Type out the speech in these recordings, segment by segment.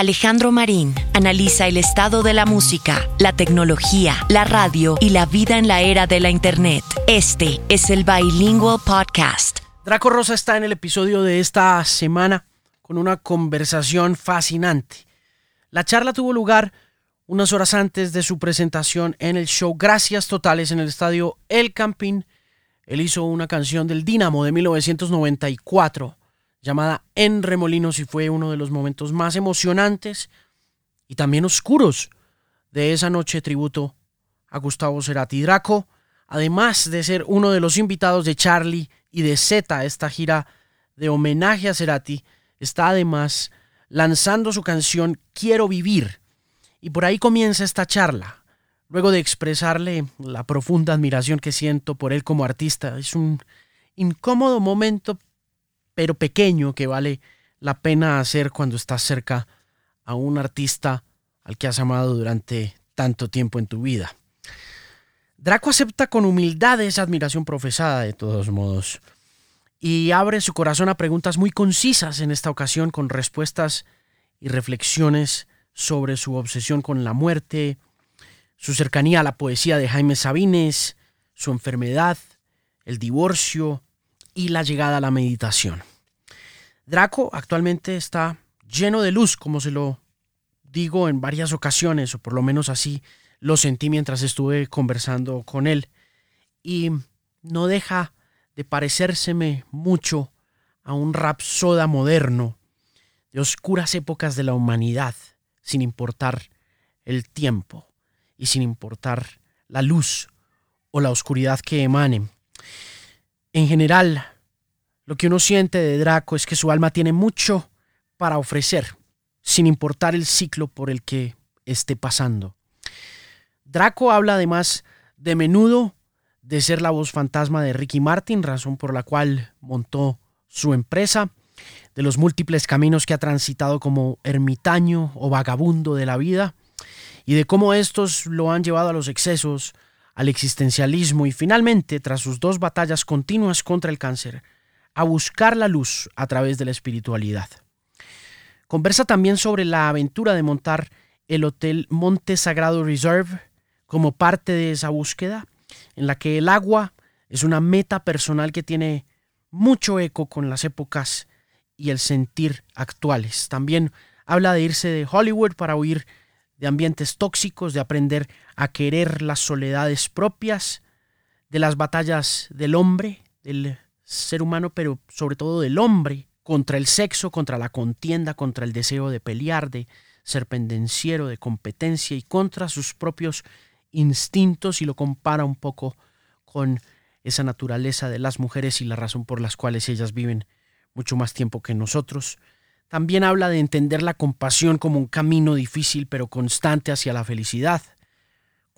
Alejandro Marín analiza el estado de la música, la tecnología, la radio y la vida en la era de la Internet. Este es el Bilingual Podcast. Draco Rosa está en el episodio de esta semana con una conversación fascinante. La charla tuvo lugar unas horas antes de su presentación en el show Gracias Totales en el estadio El Campín. Él hizo una canción del Dínamo de 1994 llamada En Remolinos y fue uno de los momentos más emocionantes y también oscuros de esa noche tributo a Gustavo Cerati Draco, además de ser uno de los invitados de Charlie y de Z, esta gira de homenaje a Cerati, está además lanzando su canción Quiero Vivir. Y por ahí comienza esta charla. Luego de expresarle la profunda admiración que siento por él como artista, es un incómodo momento pero pequeño que vale la pena hacer cuando estás cerca a un artista al que has amado durante tanto tiempo en tu vida. Draco acepta con humildad esa admiración profesada de todos modos y abre su corazón a preguntas muy concisas en esta ocasión con respuestas y reflexiones sobre su obsesión con la muerte, su cercanía a la poesía de Jaime Sabines, su enfermedad, el divorcio y la llegada a la meditación. Draco actualmente está lleno de luz, como se lo digo en varias ocasiones, o por lo menos así lo sentí mientras estuve conversando con él. Y no deja de parecérseme mucho a un rapsoda moderno de oscuras épocas de la humanidad, sin importar el tiempo y sin importar la luz o la oscuridad que emanen. En general, lo que uno siente de Draco es que su alma tiene mucho para ofrecer, sin importar el ciclo por el que esté pasando. Draco habla además de menudo de ser la voz fantasma de Ricky Martin, razón por la cual montó su empresa, de los múltiples caminos que ha transitado como ermitaño o vagabundo de la vida, y de cómo estos lo han llevado a los excesos, al existencialismo y finalmente, tras sus dos batallas continuas contra el cáncer, a buscar la luz a través de la espiritualidad. Conversa también sobre la aventura de montar el Hotel Monte Sagrado Reserve como parte de esa búsqueda, en la que el agua es una meta personal que tiene mucho eco con las épocas y el sentir actuales. También habla de irse de Hollywood para huir de ambientes tóxicos, de aprender a querer las soledades propias, de las batallas del hombre, del ser humano, pero sobre todo del hombre, contra el sexo, contra la contienda, contra el deseo de pelear, de ser pendenciero, de competencia y contra sus propios instintos y lo compara un poco con esa naturaleza de las mujeres y la razón por las cuales ellas viven mucho más tiempo que nosotros. También habla de entender la compasión como un camino difícil pero constante hacia la felicidad.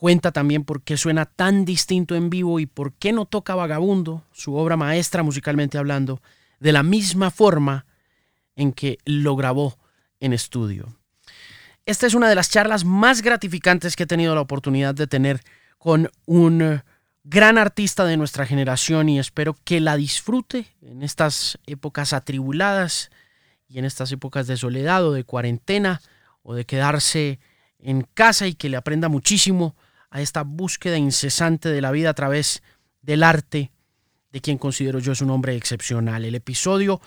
Cuenta también por qué suena tan distinto en vivo y por qué no toca Vagabundo, su obra maestra musicalmente hablando, de la misma forma en que lo grabó en estudio. Esta es una de las charlas más gratificantes que he tenido la oportunidad de tener con un gran artista de nuestra generación y espero que la disfrute en estas épocas atribuladas y en estas épocas de soledad o de cuarentena o de quedarse en casa y que le aprenda muchísimo a esta búsqueda incesante de la vida a través del arte de quien considero yo es un hombre excepcional. El episodio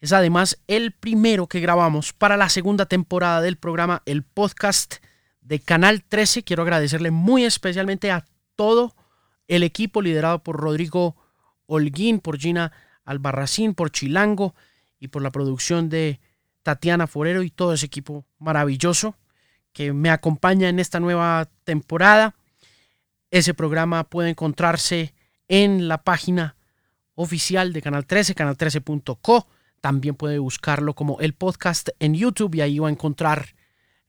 es además el primero que grabamos para la segunda temporada del programa, el podcast de Canal 13. Quiero agradecerle muy especialmente a todo el equipo liderado por Rodrigo Holguín, por Gina Albarracín, por Chilango y por la producción de Tatiana Forero y todo ese equipo maravilloso que me acompaña en esta nueva temporada. Ese programa puede encontrarse en la página oficial de Canal 13, canal13.co. También puede buscarlo como el podcast en YouTube y ahí va a encontrar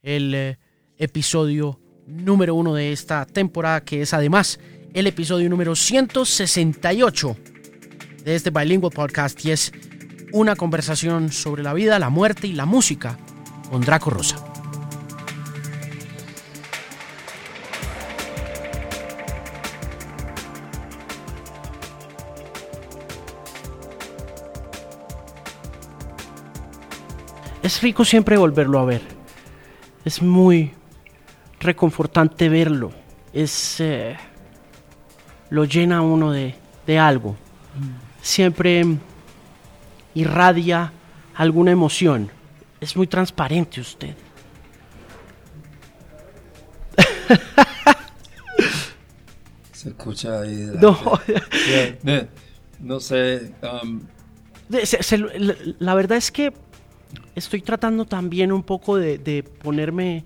el eh, episodio número uno de esta temporada, que es además el episodio número 168 de este Bilingual Podcast y es una conversación sobre la vida, la muerte y la música con Draco Rosa. Es rico siempre volverlo a ver. es muy reconfortante verlo. Es eh, lo llena uno de, de algo. Siempre irradia alguna emoción. Es muy transparente usted. Se escucha ahí. No. no sé. Um, la verdad es que estoy tratando también un poco de, ponerme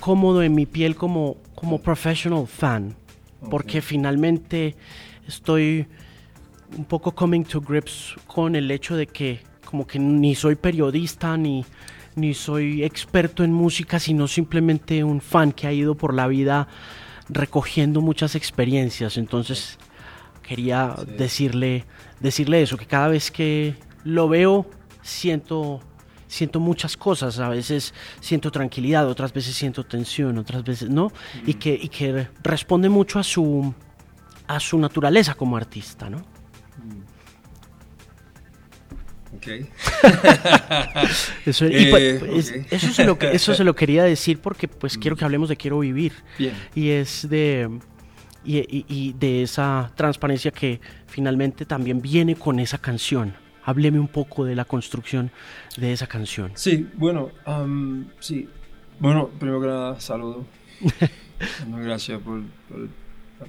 cómodo en mi piel como, como professional fan. Porque finalmente estoy un poco coming to grips con el hecho de que como que ni soy periodista ni, ni soy experto en música, sino simplemente un fan que ha ido por la vida recogiendo muchas experiencias. Entonces quería decirle, decirle eso, que cada vez que lo veo siento, siento muchas cosas. A veces siento tranquilidad, otras veces siento tensión, otras veces no. Y, mm. que, y que responde mucho a su, a su naturaleza como artista, ¿no? Mm. eso, pues, eh, eso, se lo, eso se lo quería decir porque pues quiero que hablemos de Quiero Vivir. Y es de... Y, de esa transparencia que finalmente también viene con esa canción. Hábleme un poco de la construcción de esa canción. Sí, bueno, sí. Bueno, primero que nada, saludo. gracias por,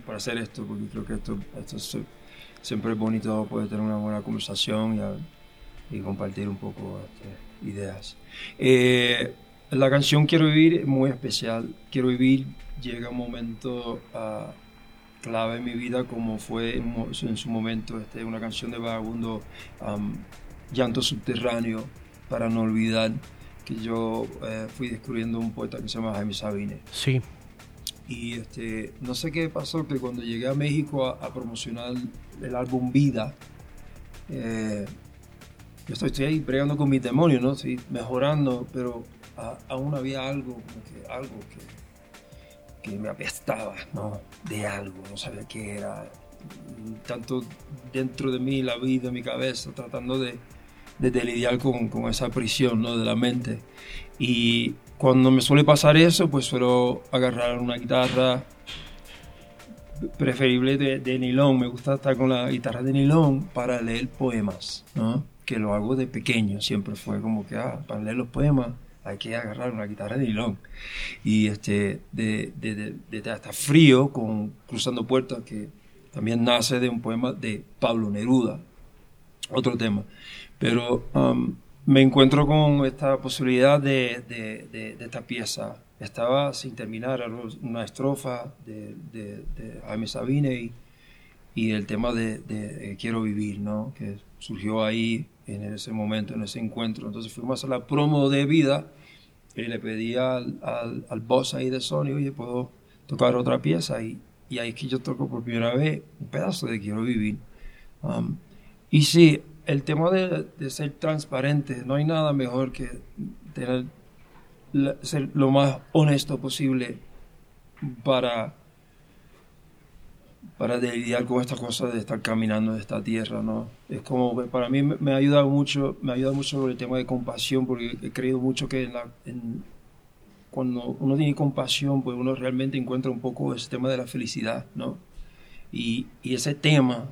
por, hacer esto, porque creo que esto, esto es, siempre es bonito poder tener una buena conversación y y compartir un poco este, ideas. Eh, la canción Quiero Vivir es muy especial. Quiero Vivir llega un momento uh, clave en mi vida como fue en, su momento este, una canción de Vagabundo, um, Llanto Subterráneo, para no olvidar que yo eh, fui descubriendo un poeta que se llama Jaime Sabine. Sí. Y este, no sé qué pasó, que cuando llegué a México a, promocionar el álbum Vida, eh, yo estoy, ahí bregando con mi demonio, ¿no? Estoy mejorando, pero aún había algo, como que algo que, que me apestaba, ¿no? De algo, no sabía qué era. Tanto dentro de mí, la vida, mi cabeza, tratando de, de, lidiar con, con, esa prisión, ¿no? De la mente. Y cuando me suele pasar eso, pues suelo agarrar una guitarra preferible de, de nylon. Me gusta estar con la guitarra de nylon para leer poemas, ¿no? que lo hago de pequeño, siempre fue como que, ah, para leer los poemas hay que agarrar una guitarra de nylon. Y este, de, de, de, hasta frío, con Cruzando Puertas, que también nace de un poema de Pablo Neruda, otro tema. Pero um, me encuentro con esta posibilidad de, de, esta pieza. Estaba sin terminar una estrofa de, de, Jaime Sabine y, y el tema de, Quiero Vivir, ¿no? que surgió ahí en ese momento, en ese encuentro. Entonces fuimos a la promo de vida y le pedí al, al, boss ahí de Sony, oye, ¿puedo tocar otra pieza? Y, y ahí es que yo toco por primera vez un pedazo de Quiero Vivir. Um, y sí, el tema de, de, ser transparente, no hay nada mejor que tener, ser lo más honesto posible para para lidiar con esta cosa de estar caminando en esta tierra, ¿no? Es como, para mí me, ha ayudado mucho, me ayuda mucho con el tema de compasión, porque he creído mucho que cuando uno tiene compasión, pues uno realmente encuentra un poco ese tema de la felicidad, ¿no? Y, y ese tema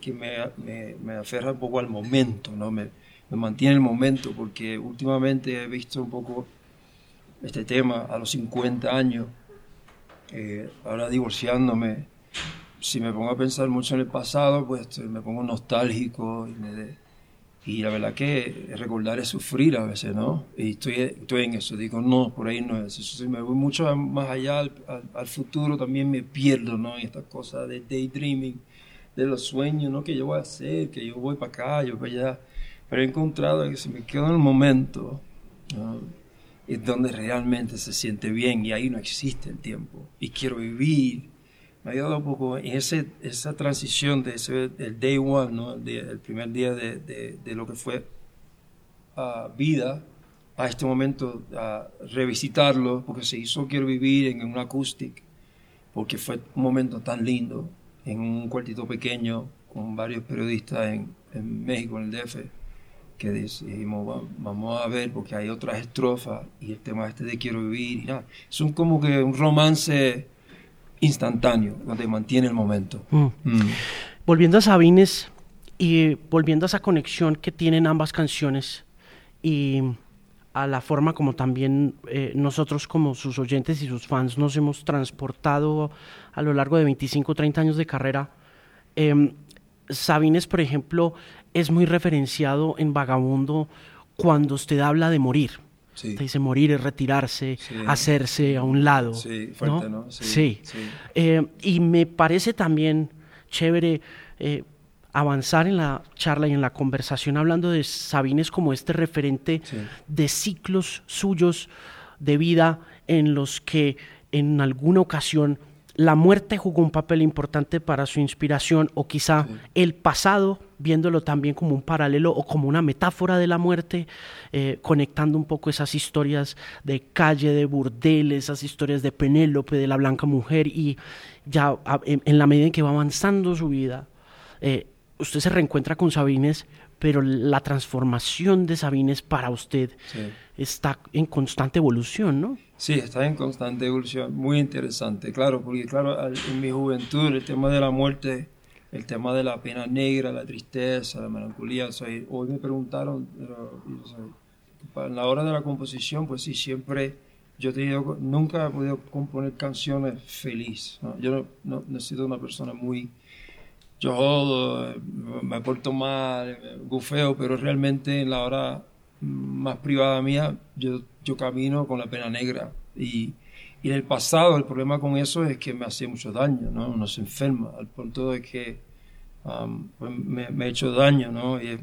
que me, me, me, aferra un poco al momento, ¿no? Me, me mantiene el momento, porque últimamente he visto un poco este tema a los 50 años, eh, ahora divorciándome, si me pongo a pensar mucho en el pasado, pues me pongo nostálgico y, y la verdad que recordar es sufrir a veces, ¿no? Y estoy, estoy en eso, digo, no, por ahí no es. Si me voy mucho más allá al, futuro, también me pierdo, ¿no? En estas cosas de daydreaming, de los sueños, ¿no? Que yo voy a hacer, que yo voy para acá, yo para allá. Pero he encontrado que si me quedo en el momento, es donde realmente se siente bien y ahí no existe el tiempo. Y quiero vivir me ha ayudado un poco en ese, esa transición de ese, del day one, ¿no? el primer día de, de, lo que fue uh, vida, a este momento, revisitarlo, porque se hizo Quiero Vivir en un acústico, porque fue un momento tan lindo, en un cuartito pequeño, con varios periodistas en, en México, en el DF, que decimos, vamos a ver, porque hay otras estrofas y el tema este de quiero vivir y nada. Es un, como que un romance instantáneo, donde mantiene el momento. Mm. Mm. Volviendo a Sabines y volviendo a esa conexión que tienen ambas canciones y a la forma como también eh, nosotros como sus oyentes y sus fans nos hemos transportado a lo largo de 25 o 30 años de carrera. Eh, Sabines, por ejemplo, es muy referenciado en Vagabundo cuando usted habla de morir. Sí. dice morir es retirarse, hacerse a un lado. Sí, fuerte, ¿no? Sí. Eh, y me parece también chévere eh, avanzar en la charla y en la conversación hablando de Sabines como este referente de ciclos suyos de vida en los que en alguna ocasión la muerte jugó un papel importante para su inspiración o quizá el pasado, viéndolo también como un paralelo o como una metáfora de la muerte, eh, conectando un poco esas historias de calle, de burdeles, esas historias de Penélope, de la blanca mujer y ya en, la medida en que va avanzando su vida, eh, usted se reencuentra con Sabines, pero la transformación de Sabines para usted está en constante evolución, ¿no? Sí, está en constante evolución, muy interesante, claro, porque claro, en mi juventud el tema de la muerte, el tema de la pena negra, la tristeza, la melancolía, hoy me preguntaron, en la hora de la composición, pues sí, siempre yo he tenido, nunca he podido componer canciones feliz, yo no, no, he sido una persona muy, yo jodo, me porto mal, bufeo, pero realmente en la hora más privada mía, yo yo camino con la pena negra. Y, y, en el pasado el problema con eso es que me hacía mucho daño, ¿no? Uno se enferma al punto de que um, me, me, he hecho daño, ¿no? Y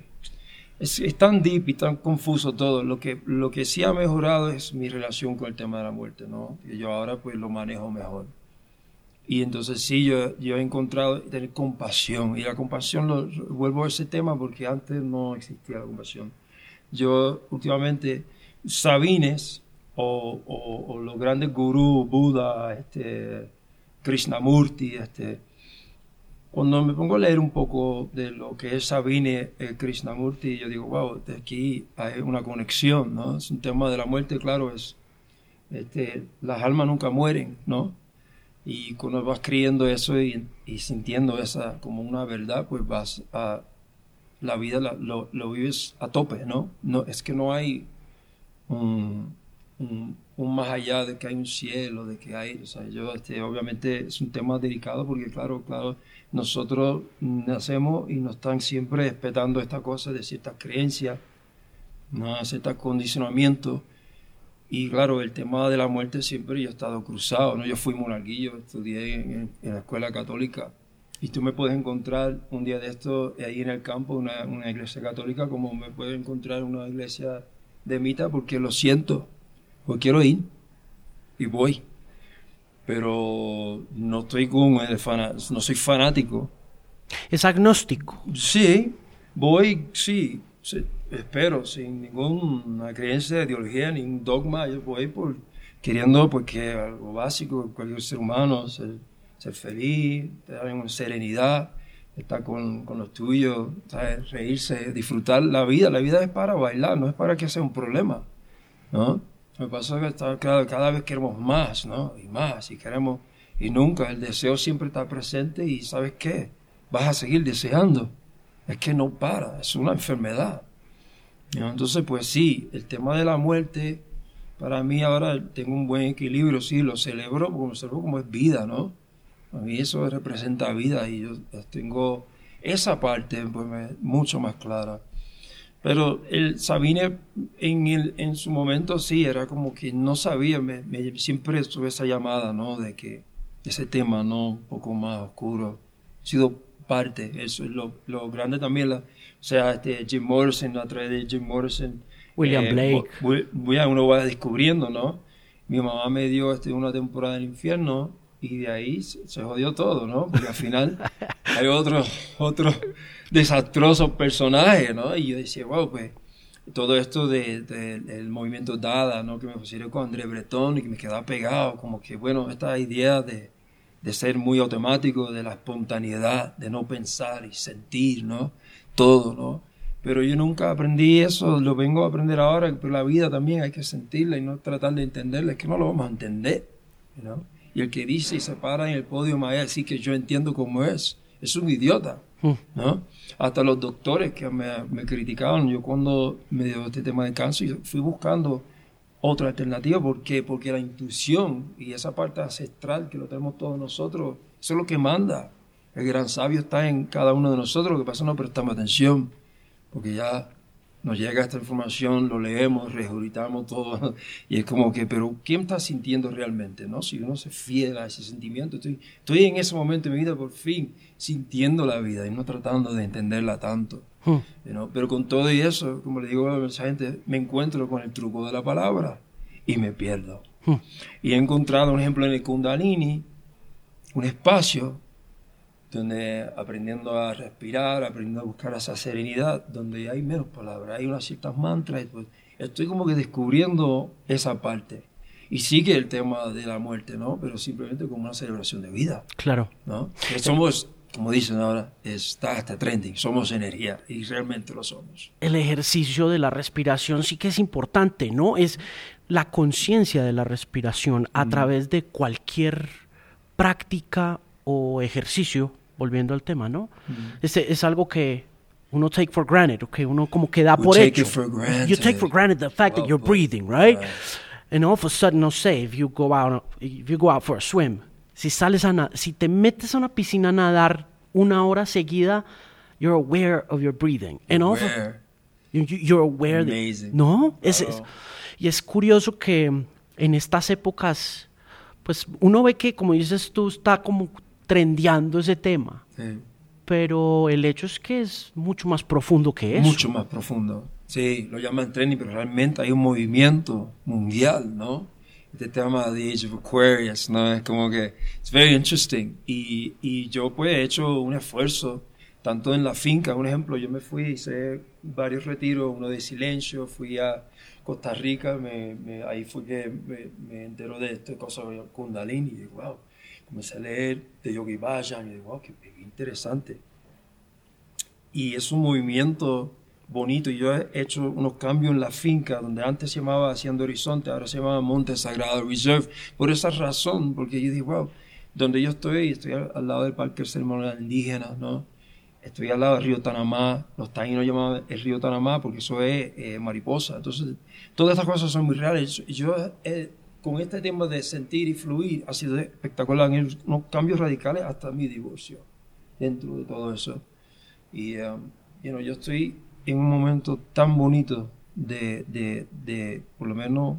es, es, tan deep y tan confuso todo. Lo que, lo que sí ha mejorado es mi relación con el tema de la muerte, ¿no? Y yo ahora pues lo manejo mejor. Y entonces sí, yo, yo he encontrado tener compasión. Y la compasión, lo, vuelvo a ese tema porque antes no existía la compasión. Yo últimamente Sabines o, los grandes gurús, Buda, este, Krishnamurti, este, cuando me pongo a leer un poco de lo que es Sabine eh, Krishnamurti, yo digo, wow, de aquí hay una conexión, ¿no? Es un tema de la muerte, claro, es, este, las almas nunca mueren, ¿no? Y cuando vas creyendo eso y, sintiendo esa como una verdad, pues vas a, la vida lo, lo, vives a tope, ¿no? no Es que no hay un, más allá de que hay un cielo, de que hay, yo, este, obviamente es un tema delicado porque claro, claro, nosotros nacemos y nos están siempre respetando esta cosa de ciertas creencias, ¿no? ciertos condicionamientos. Y claro, el tema de la muerte siempre yo he estado cruzado, ¿no? Yo fui monarquillo, estudié en, la escuela católica y tú me puedes encontrar un día de esto ahí en el campo, una, una iglesia católica, como me puedes encontrar una iglesia de mitad porque lo siento, pues quiero ir y voy. Pero no estoy con el no soy fanático. Es agnóstico. Sí, voy, sí, espero, sin ninguna creencia, ideología, ni un dogma, yo voy por queriendo porque pues, algo básico, cualquier ser humano, ser, ser feliz, tener una serenidad, estar con, con los tuyos, reírse, disfrutar la vida. La vida es para bailar, no es para que sea un problema, ¿no? Me pasa que cada, cada vez queremos más, ¿no? Y más, y queremos, y nunca, el deseo siempre está presente y ¿sabes qué? Vas a seguir deseando. Es que no para, es una enfermedad. Entonces, pues sí, el tema de la muerte, para mí ahora tengo un buen equilibrio, sí, lo celebro, como, celebro como es vida, ¿no? A mí eso representa vida y yo tengo esa parte pues, mucho más clara. Pero el Sabine en, el, en su momento sí, era como que no sabía, me, siempre tuve esa llamada, ¿no? De que ese tema, ¿no? Un poco más oscuro, ha sido parte, eso es lo, lo grande también, la, o sea, este Jim Morrison, a través de Jim Morrison. William eh, Blake. Voy, uno va descubriendo, ¿no? Mi mamá me dio este, una temporada del infierno y de ahí se, jodió todo, ¿no? Porque al final hay otros otro desastrosos personajes, ¿no? Y yo decía, wow, pues todo esto del de, movimiento Dada, ¿no? Que me pusieron con André Breton y que me quedaba pegado, como que, bueno, esta idea de, de ser muy automático, de la espontaneidad, de no pensar y sentir, ¿no? Todo, ¿no? Pero yo nunca aprendí eso, lo vengo a aprender ahora, pero la vida también hay que sentirla y no tratar de entenderla, es que no lo vamos a entender. ¿no? Y el que dice y se para en el podio me va a decir que yo entiendo cómo es, es un idiota. Mm. ¿no? Hasta los doctores que me, me criticaban, yo cuando me dio este tema de cáncer, fui buscando otra alternativa. ¿Por qué? Porque la intuición y esa parte ancestral que lo tenemos todos nosotros, eso es lo que manda. El gran sabio está en cada uno de nosotros, lo que pasa no prestamos atención, porque ya nos llega esta información, lo leemos, regurgitamos todo, y es como que, pero ¿quién está sintiendo realmente? ¿no? Si uno se fiel a ese sentimiento, estoy, estoy en ese momento de mi vida por fin sintiendo la vida y no tratando de entenderla tanto. Hmm. Pero con todo y eso, como le digo a esa gente, me encuentro con el truco de la palabra y me pierdo. Hmm. Y he encontrado, un ejemplo, en el Kundalini, un espacio donde aprendiendo a respirar, aprendiendo a buscar esa serenidad, donde hay menos palabras, hay unas ciertas mantras, pues estoy como que descubriendo esa parte. Y sigue el tema de la muerte, ¿no? Pero simplemente como una celebración de vida. Claro. ¿no? Que somos, como dicen ahora, está hasta trending, somos energía y realmente lo somos. El ejercicio de la respiración sí que es importante, ¿no? Es la conciencia de la respiración a través de cualquier práctica o ejercicio, volviendo al tema, ¿no? es, es, algo que uno take for granted, que uno como que da por take hecho. It for granted. You take for granted the fact that you're breathing, right? And all of a sudden, no say, if you go out, if you go out for a swim, si sales a si te metes a una piscina a nadar una hora seguida, you're aware of your breathing. And all aware. Of, you're aware. Amazing. no, es, es, y es curioso que en estas épocas, pues uno ve que, como dices tú, está como trendeando ese tema. Pero el hecho es que es mucho más profundo que eso. Mucho más profundo. Sí, lo llaman trending, pero realmente hay un movimiento mundial, ¿no? Este tema de Age of Aquarius, ¿no? Es como que es very interesting. Y, y yo pues he hecho un esfuerzo, tanto en la finca, un ejemplo, yo me fui, hice varios retiros, uno de silencio, fui a Costa Rica, me, ahí fue que me, me entero de esta cosa Kundalini, y wow, comencé a leer de Yogi Bhajan y digo, wow, qué, interesante. Y es un movimiento bonito. Y yo he hecho unos cambios en la finca, donde antes se llamaba Haciendo Horizonte, ahora se llama Monte Sagrado Reserve, por esa razón, porque yo digo, wow, donde yo estoy, estoy al, lado del Parque Ceremonial Indígena, ¿no? Estoy al lado del río Tanamá, los taínos llaman el río Tanamá porque eso es eh, mariposa. Entonces, todas estas cosas son muy reales. Yo he con este tema de sentir y fluir ha sido espectacular. En unos cambios radicales hasta mi divorcio dentro de todo eso. Y um, yo estoy en un momento tan bonito de, de, de por lo menos,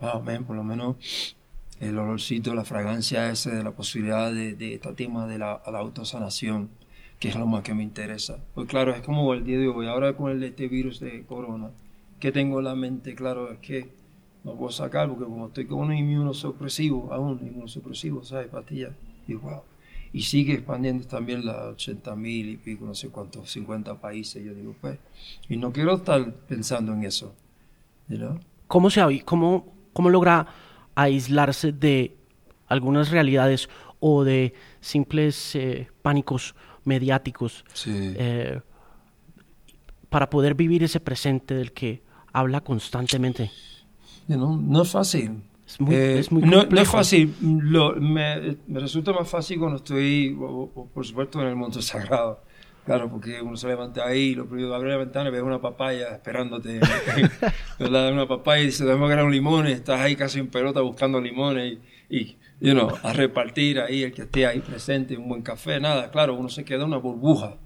por lo menos el olorcito, la fragancia ese de la posibilidad de, de este tema de la, la, autosanación, que es lo más que me interesa. Pues claro, es como el día de hoy, ahora con el, este virus de corona, que tengo en la mente, claro, es que no puedo sacar porque como estoy con un inmunosupresivo, aún inmunosupresivo, ¿sabes? Pastillas, y wow. Y sigue expandiendo también las 80 mil y pico, no sé cuántos, 50 países. Yo digo, pues, y no quiero estar pensando en eso. ¿no? ¿Cómo, se, cómo, ¿Cómo logra aislarse de algunas realidades o de simples eh, pánicos mediáticos eh, para poder vivir ese presente del que habla constantemente? No, es fácil. Es muy, eh, es muy no, no, es fácil. Lo, me, me, resulta más fácil cuando estoy, por supuesto, en el monte sagrado. Claro, porque uno se levanta ahí, lo primero abre la ventana y ves una papaya esperándote. ¿verdad? Una papaya y dice, debemos agarrar un limón, y estás ahí casi en pelota buscando limones y, y you know, a repartir ahí, el que esté ahí presente, un buen café, nada. Claro, uno se queda en una burbuja.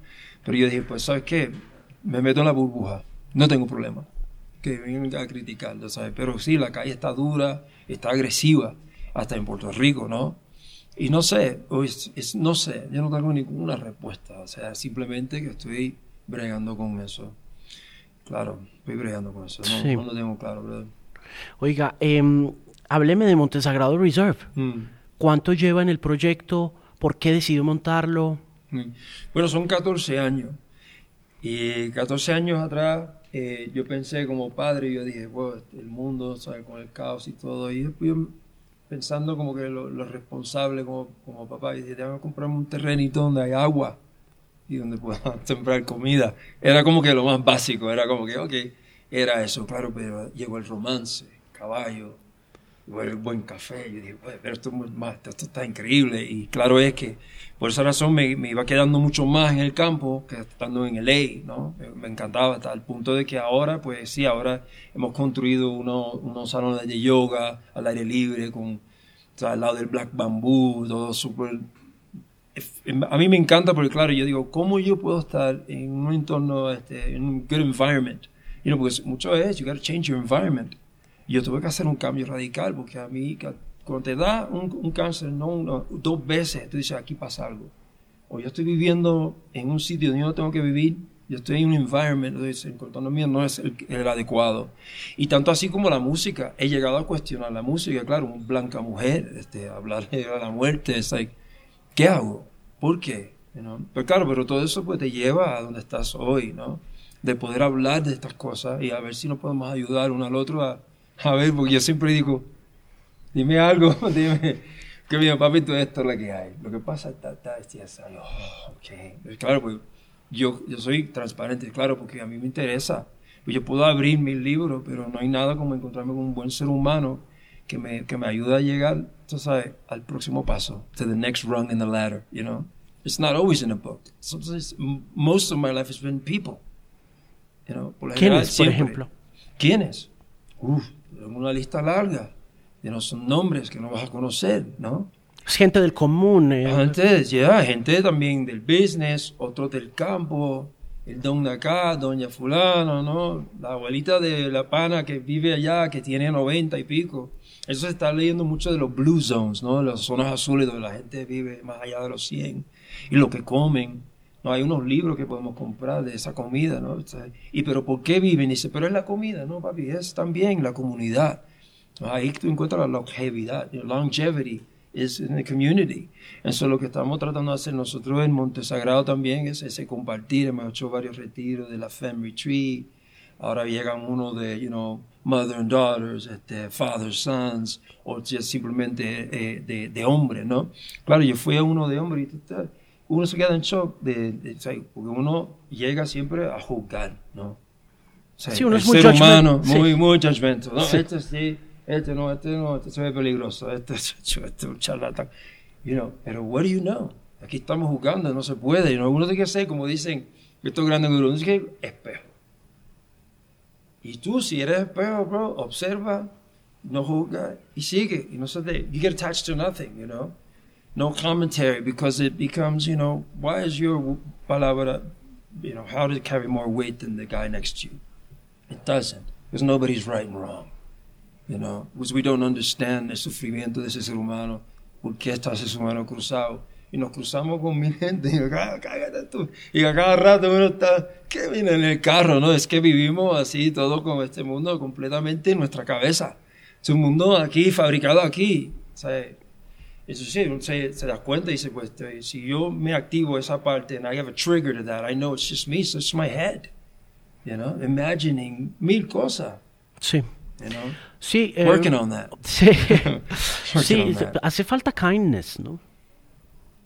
Pero yo dije, pues, ¿sabes qué? Me meto en la burbuja, no tengo problema que venga a criticar, ¿sabes? Pero sí, la calle está dura, está agresiva, hasta en Puerto Rico, ¿no? Y no sé, es, no sé, yo no tengo ninguna respuesta, o sea, simplemente que estoy bregando con eso. Claro, estoy bregando con eso, no, lo tengo claro, brother. Oiga, eh, hábleme de Montesagrado Reserve. Mm. ¿Cuánto lleva en el proyecto? ¿Por qué decidió montarlo? Mm. Bueno, son 14 años. Y 14 años atrás eh, yo pensé como padre, yo dije, bueno, el mundo, ¿sabes? Con el caos y todo. Y después pensando como que lo, responsable como, como papá, y dije, déjame comprarme un terrenito donde hay agua. y donde pueda comprar comida. Era como que lo más básico, era como que, ok, era eso, claro, pero llegó el romance, caballo, el buen café. Yo dije, pero esto, más, esto está increíble. Y claro es que por esa razón me, me, iba quedando mucho más en el campo que estando en el A, ¿no? Me, encantaba hasta el punto de que ahora, pues sí, ahora hemos construido unos, unos salones de yoga al aire libre, con, al lado del Black Bamboo, todo súper... A mí me encanta porque, claro, yo digo, ¿cómo yo puedo estar en un entorno, este, en un good environment? You know, porque mucho es, you got to change your environment. Yo tuve que hacer un cambio radical porque a mí, cuando te da un, cáncer, no dos veces, tú dices, aquí pasa algo. O yo estoy viviendo en un sitio donde yo no tengo que vivir, yo estoy en un environment el entorno mío no es el, adecuado. Y tanto así como la música, he llegado a cuestionar la música, claro, una blanca mujer, este, hablar de la muerte, es like, ¿qué hago? ¿Por qué? Pero claro, pero todo eso pues te lleva a donde estás hoy, ¿no? De poder hablar de estas cosas y a ver si nos podemos ayudar uno al otro a, a ver, porque yo siempre digo, dime algo, dime, que mi papi, todo esto es lo que hay. Lo que pasa está, está, está, oh, ok. Claro, pues yo, yo soy transparente, claro, porque a mí me interesa. Pues yo puedo abrir mil libros, pero no hay nada como encontrarme con un buen ser humano que me, que me ayuda a llegar, tú sabes, al próximo paso, to the next rung in the ladder, you know? It's not always in a book. Sometimes, most of my life has been people. You know, por ¿Quiénes, por ejemplo? ¿Quiénes? Uf, una lista larga. De son nombres que no vas a conocer, ¿no? Es gente del común. Eh. Gente, ya, gente también del business, otros del campo, el don de acá, doña fulano, ¿no? La abuelita de la pana que vive allá, que tiene 90 y pico. Eso se está leyendo mucho de los blue zones, ¿no? Las zonas azules donde la gente vive más allá de los 100. Y lo que comen. No, hay unos libros que podemos comprar de esa comida, ¿no? Y pero ¿por qué viven? Y dice, pero es la comida, ¿no, papi? Es también la comunidad. Ahí tú encuentras la longevidad, longevity is in the community. Eso es lo que estamos tratando de hacer nosotros en Monte Sagrado también, es ese compartir. Hemos hecho varios retiros de la Femme Retreat. Ahora llegan uno de, you know, mother and daughters, este, father, sons, o simplemente eh, de, de hombres, ¿no? Claro, yo fui a uno de hombres y uno se queda en shock de, porque uno llega siempre a juzgar, ¿no? sí, uno es muy ser humano, muy, muy judgmental, ¿no? Sí, este no, este no, este se ve peligroso, este, este, este es un charlatán. You know, pero what do you know? Aquí estamos jugando, no se puede. You know, uno tiene que ser, como dicen estos grandes gurús, que espejo. Y tú, si eres espejo, bro, observa, no juzga y sigue. Y no se te, you get attached to nothing, you know. No commentary because it becomes, you know, why is your palabra, you know, how does it carry more weight than the guy next to you? It doesn't, because nobody's right and wrong. You know, because we don't understand el sufrimiento de ese ser humano, por qué está ese ser humano cruzado. Y nos cruzamos con mi gente, y, acá, cállate tú. y a cada rato uno está, ¿qué viene en el carro? No, es que vivimos así, todo con este mundo completamente en nuestra cabeza. Es un mundo aquí, fabricado aquí. Sea, eso sí, uno se, se, da cuenta y dice, pues, si yo me activo esa parte, and I have a trigger to that, I know it's just me, so it's my head. You know, imagining mil cosas. Sí. You know? Sí. Eh, Working on that. Sí. sí that. hace falta kindness, ¿no?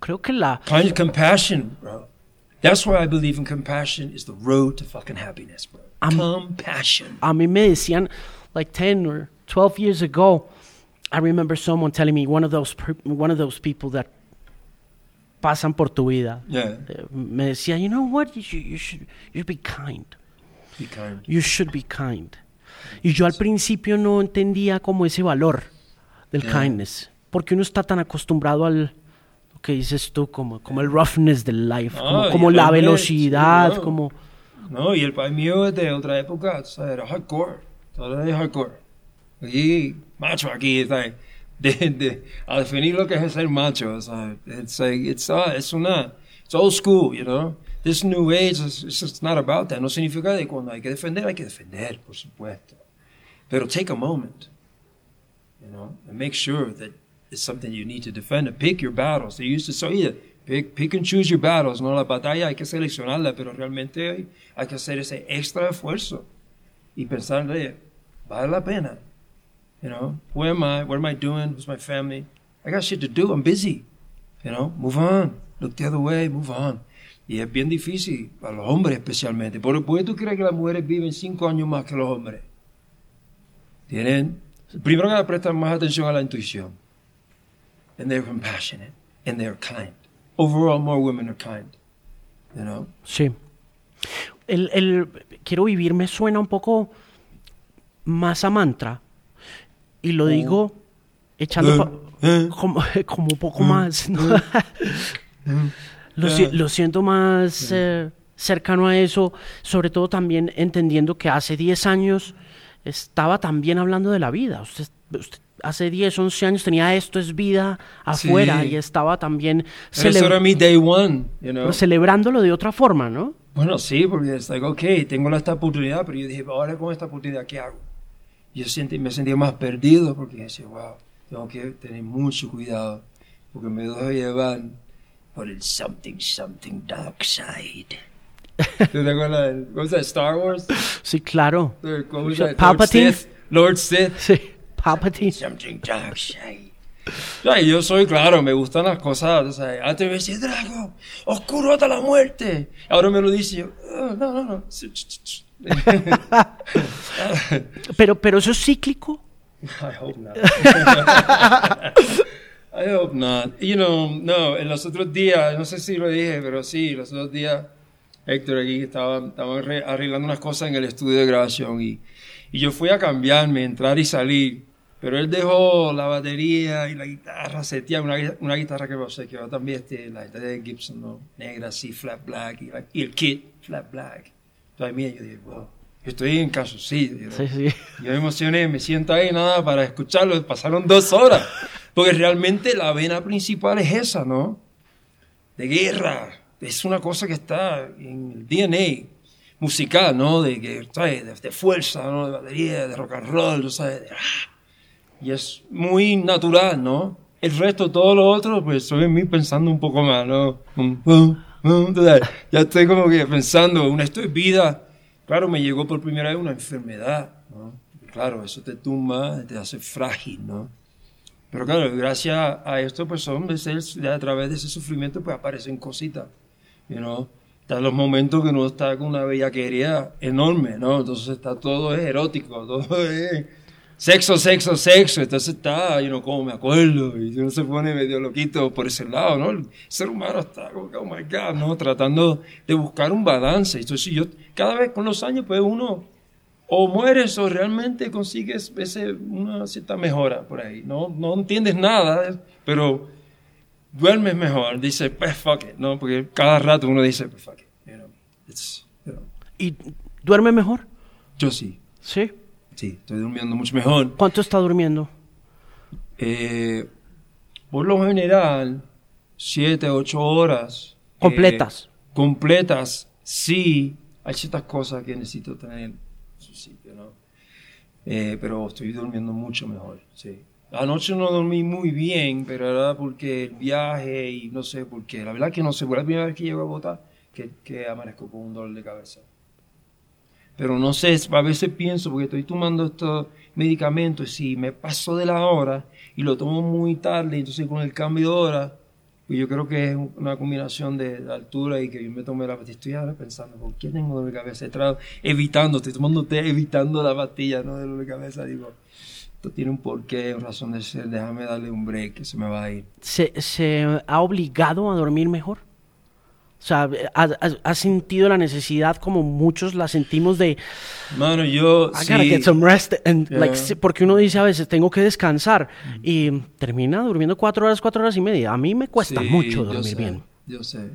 Creo que la... Kind compassion, bro. That's why I believe in compassion is the road to fucking happiness, bro. I'm, compassion. A mí me decían, like 10 or 12 years ago, I remember someone telling me, one of those, one of those people that pasan por tu vida. Yeah. Eh, me decía, you know what? You should, you should, you should be kind. Be kind. You should be kind. Y yo al principio no entendía como ese valor del kindness, porque uno está tan acostumbrado al lo que dices tú, como, como el roughness del life, como, la velocidad, como... No, y el país mío es de otra época, o sea, era hardcore, todo era hardcore. Y macho aquí, está de, de, a definir lo que es ser macho, o sea, it's like, it's, uh, it's una, it's old school, you know. This new age, is, it's not about that. No significa que cuando hay que defender, hay que defender, por supuesto. Pero take a moment, you know, and make sure that it's something you need to defend and pick your battles. They used to say, pick, pick and choose your battles. No, la batalla hay que seleccionarla, pero realmente hay, hay que hacer ese extra esfuerzo y pensar, vale la pena. You know, where am I? What am I doing? Who's my family? I got shit to do. I'm busy. You know, move on. Look the other way. Move on. Y es bien difícil para los hombres especialmente. ¿Por qué tú crees que las mujeres viven cinco años más que los hombres? Tienen, primero que prestan más atención a la intuición. And they're compassionate. And they're kind. Overall, more women are kind. You know? Sí. El, el quiero vivir me suena un poco más a mantra. Y lo digo echando pa- Eh. como, como un poco más. ¿no? lo, si- lo siento más eh, cercano a eso, sobre todo también entendiendo que hace 10 años estaba también hablando de la vida. Usted, usted hace 10, 11 años tenía esto es vida afuera Sí. y estaba también Eso era mi day one, you know? celebrándolo de otra forma, ¿no? Bueno, sí, porque es like, ok, tengo esta oportunidad, pero yo dije, ahora con esta oportunidad, ¿qué hago? Yo sentí, me sentía más perdido porque decía, wow, tengo que tener mucho cuidado, porque me dejo llevar por el something, something dark side. ¿Tú te acuerdas? de- ¿Cómo that, Star Wars? Sí, claro. ¿Cómo? Lord Palpatine. Sith. Lord Sith. Sí, Palpatine. Something dark side. Ya, y yo soy, claro, me gustan las cosas, o sea, antes me decía, Drago, oscuro hasta la muerte. Ahora me lo dice, yo, "Ah, no, no, no. Pero, pero eso es cíclico. I hope not. Hope not. You know, no, en los otros días, no sé si lo dije, pero sí, los otros días, Héctor aquí estaba, estaba arre- arreglando unas cosas en el estudio de grabación y, y yo fui a cambiarme, entrar y salir. Pero él dejó la batería y la guitarra seteada, una, una guitarra que, sé, que va también, este, la guitarra de Gibson, ¿no? negra así, flat black, y, la- y el kit, flat black. Entonces, mira, yo dije, wow, yo estoy en calzoncillo. Sí, sí. Yo me emocioné, me siento ahí nada para escucharlo. Pasaron dos horas. Porque realmente la vena principal es esa, ¿no? De guerra. Es una cosa que está en el DNA musical, ¿no? De, que, de, de fuerza, ¿no? De batería, de rock and roll, ¿sabes? Ah. y es muy natural, ¿no? El resto, todo lo otro, pues soy en mí pensando un poco más, ¿no? Um, tú sabes, Ya estoy como que pensando, una esto es vida. Claro, me llegó por primera vez una enfermedad, ¿no? Claro, eso te tumba, te hace frágil, ¿no? Pero claro, gracias a esto, pues son, a través de ese sufrimiento, pues aparecen cositas, you know? Están los momentos que uno está con una bellaquería enorme, ¿no? Entonces está todo es erótico, todo es sexo, sexo, sexo. Entonces está, you know, como me acuerdo, y uno se pone medio loquito por ese lado, ¿no? El ser humano está como oh my God, ¿no? Tratando de buscar un balance. Entonces yo, cada vez con los años, pues uno o mueres o realmente consigues ese, una cierta mejora por ahí. No, no entiendes nada, pero duermes mejor. Dice, pues fuck it, ¿no? Porque cada rato uno dice, pues fuck it, you know, it's, you know. ¿Y duerme mejor? Yo sí, Sí. sí, estoy durmiendo mucho mejor. ¿Cuánto está durmiendo? Eh, por lo general, siete, ocho horas. eh, Completas. completas, sí. Hay ciertas cosas que necesito tener en su sitio. Eh, pero estoy durmiendo mucho mejor, sí. Anoche no dormí muy bien, pero era porque el viaje y no sé por qué. La verdad que no sé, fue la primera vez que llego a Bogotá que, que amanezco con un dolor de cabeza. Pero no sé, a veces pienso, porque estoy tomando estos medicamentos, y si me paso de la hora y lo tomo muy tarde, entonces con el cambio de hora, yo creo que es una combinación de, altura y que yo me tomé la pastilla. Estoy ahora pensando, ¿por qué tengo dolor de cabeza? Estado evitando, estoy tomando té, evitando la pastilla, ¿no? De dolor de cabeza. Digo, esto tiene un porqué, una razón de ser, déjame darle un break, se me va a ir. ¿Se, se ha obligado a dormir mejor? O sea, ¿ha, ha- ha sentido la necesidad como muchos la sentimos de Mano, yo I sí, gotta get some rest and, Yeah. like, porque uno dice a veces tengo que descansar y termina durmiendo cuatro horas, cuatro horas y media. A mí me cuesta Sí, mucho yo dormir sé, bien. Yo sé.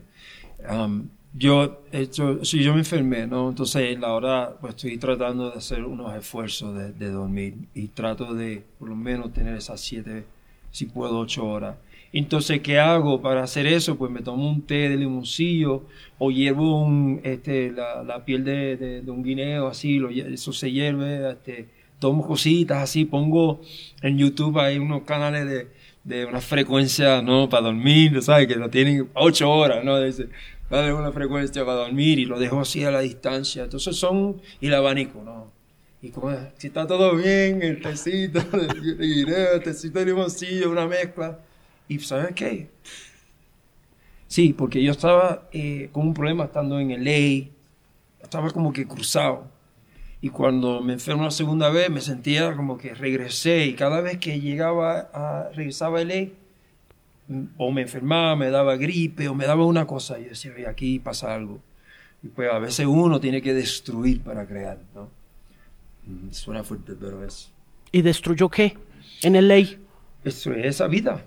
Um, yo, hecho, sí, yo me enfermé, ¿no? Entonces, en la hora, pues estoy tratando de hacer unos esfuerzos de, de dormir y trato de, por lo menos, tener esas siete, si puedo, ocho horas. Entonces, ¿qué hago para hacer eso? Pues me tomo un té de limoncillo o hiervo un, este, la, la piel de, de- de un guineo, así, lo, eso se hierve, este, tomo cositas así, pongo en YouTube hay unos canales de, de una frecuencia, ¿no? Para dormir, ¿sabes? Que lo tienen ocho horas, ¿no? Dice, dale una frecuencia para dormir y lo dejo así a la distancia. Entonces son, y el abanico, ¿no? Y como, si está todo bien, el tecito de guineo, el tecito de limoncillo, una mezcla. Y ¿sabes qué? Sí, porque yo estaba eh, con un problema estando en LA, estaba como que cruzado. Y cuando me enfermo la segunda vez, me sentía como que regresé. Y cada vez que llegaba a, regresaba a LA, mm, o me enfermaba, me daba gripe, o me daba una cosa. Y yo decía, aquí pasa algo. Y pues a veces uno tiene que destruir para crear, ¿no? Mm, suena fuerte, pero es... ¿Y destruyó qué? En el ley. esa vida,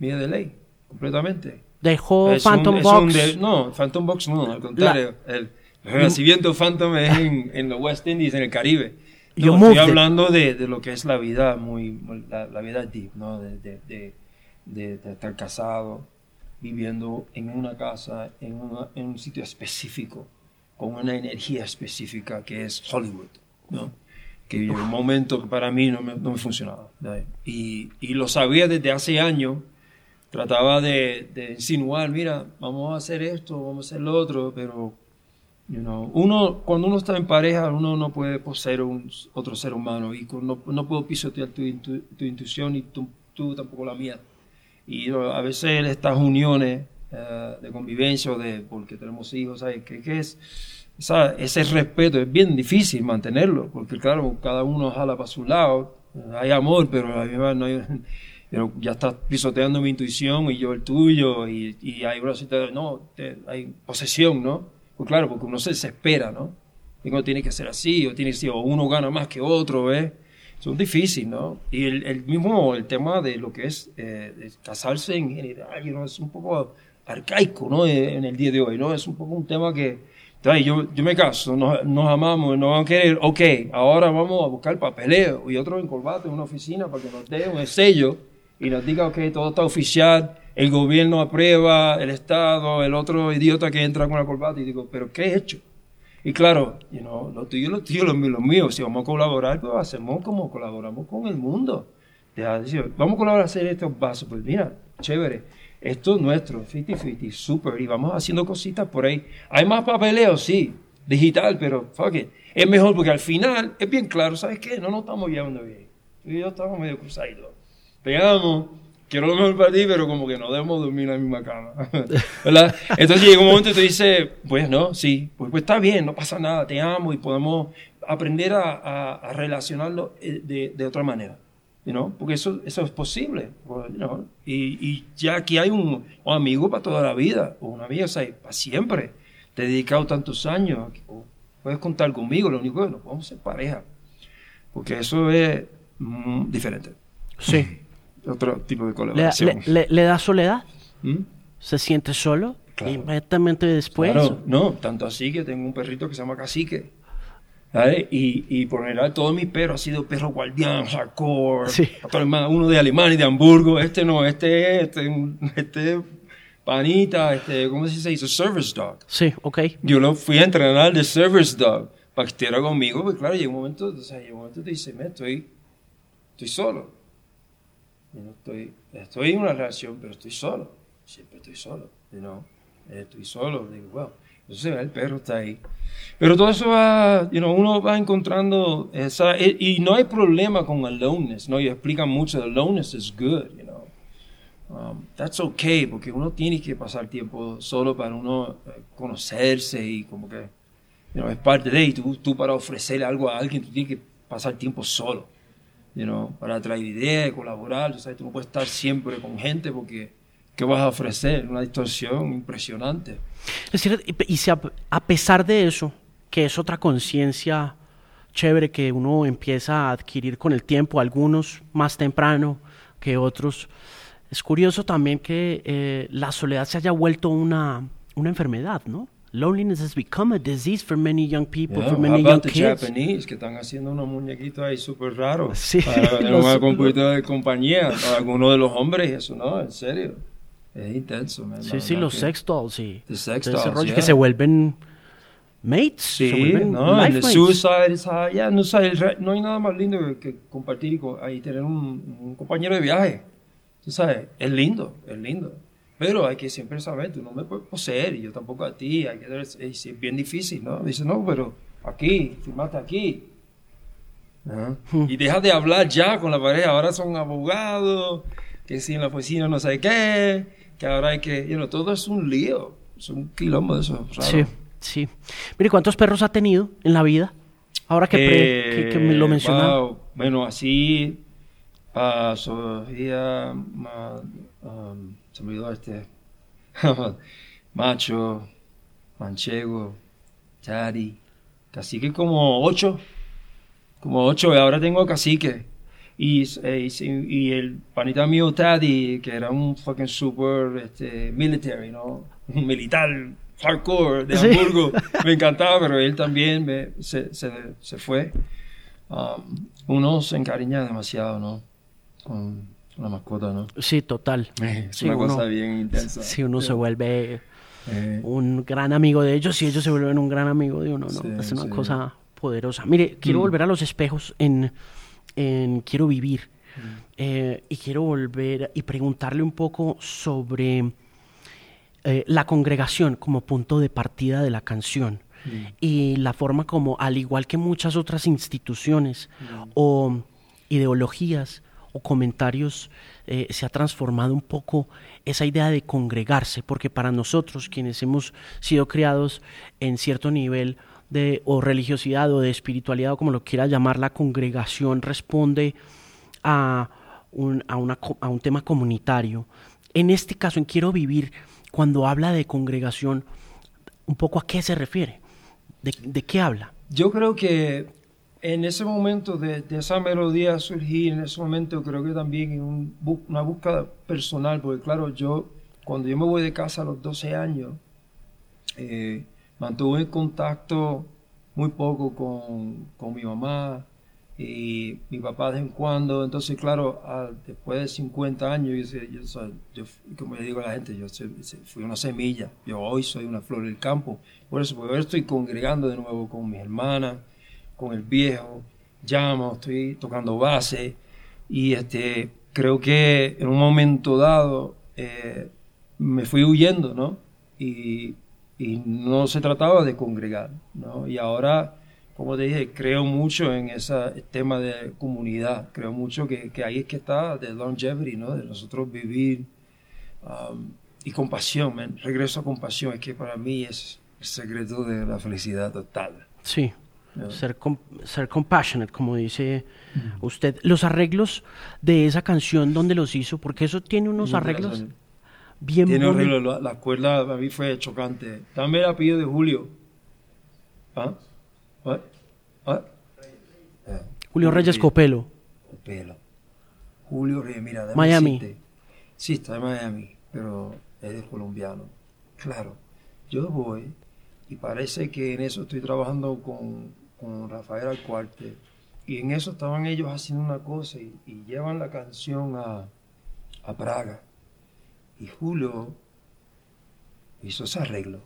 vida de ley, completamente. Dejó Phantom Box. no, Phantom Box no, al contrario. El renacimiento Phantom es en, en los West Indies, en el Caribe. Yo estoy hablando de, de, lo que es la vida muy, la, vida deep, ¿no? De, de, de, estar casado, viviendo en una casa, en, en, un sitio específico, con una energía específica que es Hollywood, ¿no? Que llegó un momento que para mí no me, no me funcionaba. Y, y, lo sabía desde hace años trataba de, de, insinuar, mira, vamos a hacer esto, vamos a hacer lo otro, pero you know, uno, cuando uno está en pareja, uno no puede poseer un, otro ser humano y no, no puedo pisotear tu, tu, intuición y tú, tú, tampoco la mía. Y a veces estas uniones eh, de convivencia o de porque tenemos hijos, ¿sabes? ¿Qué, qué es? ese respeto es bien difícil mantenerlo, porque claro, cada uno jala para su lado, hay amor, pero a no hay pero ya estás pisoteando mi intuición y yo el tuyo, y, y hay una situación, no, hay posesión, ¿no? Pues claro, porque uno se desespera, ¿no? Y uno tiene que ser así, o tiene que ser, o uno gana más que otro, ¿ves? Son difíciles, ¿no? Y el, el, mismo, el tema de lo que es eh, casarse en general, ¿no? es un poco arcaico, ¿no? Eh, en el día de hoy, ¿no? Es un poco un tema que, yo, yo me caso, nos, nos, amamos, nos van a querer, ok, ahora vamos a buscar papeleo y otro en corbata en una oficina para que nos dé un sello y nos diga, que todo está oficial, el gobierno aprueba, el Estado, el otro idiota que entra con la corbata y digo, pero ¿qué he hecho? Y claro, you know, lo tuyo, lo tuyo, lo mío, lo mío. Si vamos a colaborar, pues hacemos como colaboramos con el mundo. Vamos a colaborar a hacer estos vasos. Pues mira, chévere. Esto es nuestro, 50-50, súper. Y vamos haciendo cositas por ahí. Hay más papeleo, sí, digital, pero fuck it. Es mejor porque al final es bien claro, ¿sabes qué? No nos estamos llevando bien. Y yo estamos medio cruzados te amo, quiero lo mejor para ti, pero como que no debemos dormir en la misma cama. ¿verdad? Entonces llega un momento y tú dices, pues no, sí, pues, pues está bien, no pasa nada, te amo y podemos aprender a, relacionarlo eh, de, otra manera. ¿no? Porque eso, eso es posible. ¿no? y, y, ya aquí hay un, amigo para toda la vida, o una amiga para siempre. Te he dedicado tantos años, puedes contar conmigo, lo único que no podemos ser pareja. Porque eso es mm, diferente. Sí otro tipo de colaboración. ¿Le, da soledad? ¿Mm? ¿Se siente solo? Inmediatamente después. no, tanto así que tengo un perrito que se llama Cacique. Y, y por general todo mi perro ha sido perro guardián, hardcore, sí. uno de Alemania y de Hamburgo, este no, este este, este panita, este, ¿cómo se dice? Service dog. Sí, ok. Yo lo fui a entrenar de service dog para que estuviera conmigo, pues claro, llega un momento, o sea, llega un momento te dice, me estoy, estoy solo no estoy, estoy en una relación, pero estoy solo. Siempre estoy solo. You Estoy solo. Digo, wow. Entonces el perro está ahí. Pero todo eso va, you know, uno va encontrando esa, y, no hay problema con aloneness, ¿no? Y explican mucho, aloneness is good, you know. Um, that's okay, porque uno tiene que pasar tiempo solo para uno eh, conocerse y como que, you know, es parte de, y tú, tú para ofrecerle algo a alguien, tú tienes que pasar tiempo solo you know, para traer ideas, colaborar. ¿sabes? Tú no puedes estar siempre con gente porque ¿qué vas a ofrecer? Una distorsión impresionante. Es decir, y si a, pesar de eso, que es otra conciencia chévere que uno empieza a adquirir con el tiempo, algunos más temprano que otros, es curioso también que eh, la soledad se haya vuelto una, una enfermedad, ¿no? Loneliness has become a disease for many young people, for many young kids. Japanese, que están haciendo unos muñequitos ahí súper raros. Sí. Para un poquito de compañía. Para algunos de los hombres, eso no, en serio. Es intenso, man. Sí, sí, los sex dolls, sí. The sex dolls, ese rollo que se vuelven mates. Sí, se vuelven no, el suicide, yeah, no, no hay nada más lindo que, compartir y tener un, un compañero de viaje. Tú sabes, es lindo, es lindo. Pero hay que siempre saber, tú no me puedes poseer y yo tampoco a ti. Hay que, es, es bien difícil, ¿no? Dice, no, pero aquí, firmaste aquí. Hmm. Y deja de hablar ya con la pareja. Ahora son abogados, que si en la oficina no sé qué, que ahora hay que, you know, todo es un lío, es un quilombo de eso. raro. Sí, sí. Mire, ¿cuántos perros ha tenido en la vida? Ahora que, pre- que- que me lo Eh, menciona. wow. Bueno, así, ah, Sofía, ma- um, se me olvidó este, Macho, Manchego, Chari, cacique como ocho, como ocho, y ahora tengo cacique. Y, eh, y, y el panita mío Taddy, que era un fucking super este, military, ¿no? Un militar hardcore de Sí. Hamburgo. Me encantaba, pero él también me- se, se, se fue. Um, uno se encariña demasiado, ¿no? Con la mascota, ¿no? Sí, total. Es Sí, una uno- cosa bien intensa. Si uno se vuelve Eh, un gran amigo de ellos y ellos se vuelven un gran amigo de uno, ¿no? Sí, es una sí. cosa poderosa. Mire, quiero Mm. volver a los espejos en, en Quiero Vivir. Mm. Eh, y quiero volver y preguntarle un poco sobre eh, la congregación como punto de partida de la canción Mm. y la forma como, al igual que muchas otras instituciones o ideologías o comentarios, eh, se ha transformado un poco esa idea de congregarse, porque para nosotros, quienes hemos sido criados en cierto nivel de o religiosidad o de espiritualidad o como lo quiera llamar, la congregación responde a un, a, una a un tema comunitario. En este caso, en Quiero Vivir, cuando habla de congregación, un poco a qué se refiere, de, de qué habla. Yo creo que en ese momento de, esa melodía surgir, en ese momento creo que también en una búsqueda personal, porque claro, yo cuando yo me voy de casa a los 12 años, eh, mantuve contacto muy poco con, con mi mamá y mi papá de vez en cuando. Entonces, claro, después de 50 años, yo, yo, yo como le digo a la gente, yo fui una semilla. Yo hoy soy una flor del campo. Por eso, porque ahora estoy congregando de nuevo con mis hermanas, con el viejo, llamo, estoy tocando base. Y este, creo que en un momento dado eh, me fui huyendo, ¿no? Y, y no se trataba de congregar, ¿no? Y ahora, como te dije, creo mucho en ese tema de comunidad, creo mucho que, ahí es que está de longevity, ¿no? De nosotros vivir um, y compasión, regreso a compasión, es que para mí es el secreto de la felicidad total. Sí, ser, com- ser compassionate, como dice usted. Los arreglos de esa canción, ¿dónde los hizo? Porque eso tiene unos arreglos bien Tiene boni- arreglo, la, la cuerda para mí fue chocante. Dame el apellido de Julio. ¿Ah? ¿What? ¿What? Eh, Julio Reyes Copelo. Copelo. Julio Reyes, mira, déjame Miami. decirte. Sí, está en Miami, pero es colombiano. Claro, yo voy y parece que en eso estoy trabajando con, con Rafael Alcuarte y en eso estaban ellos haciendo una cosa y, llevan la canción a, a Praga. Y Julio hizo ese arreglo.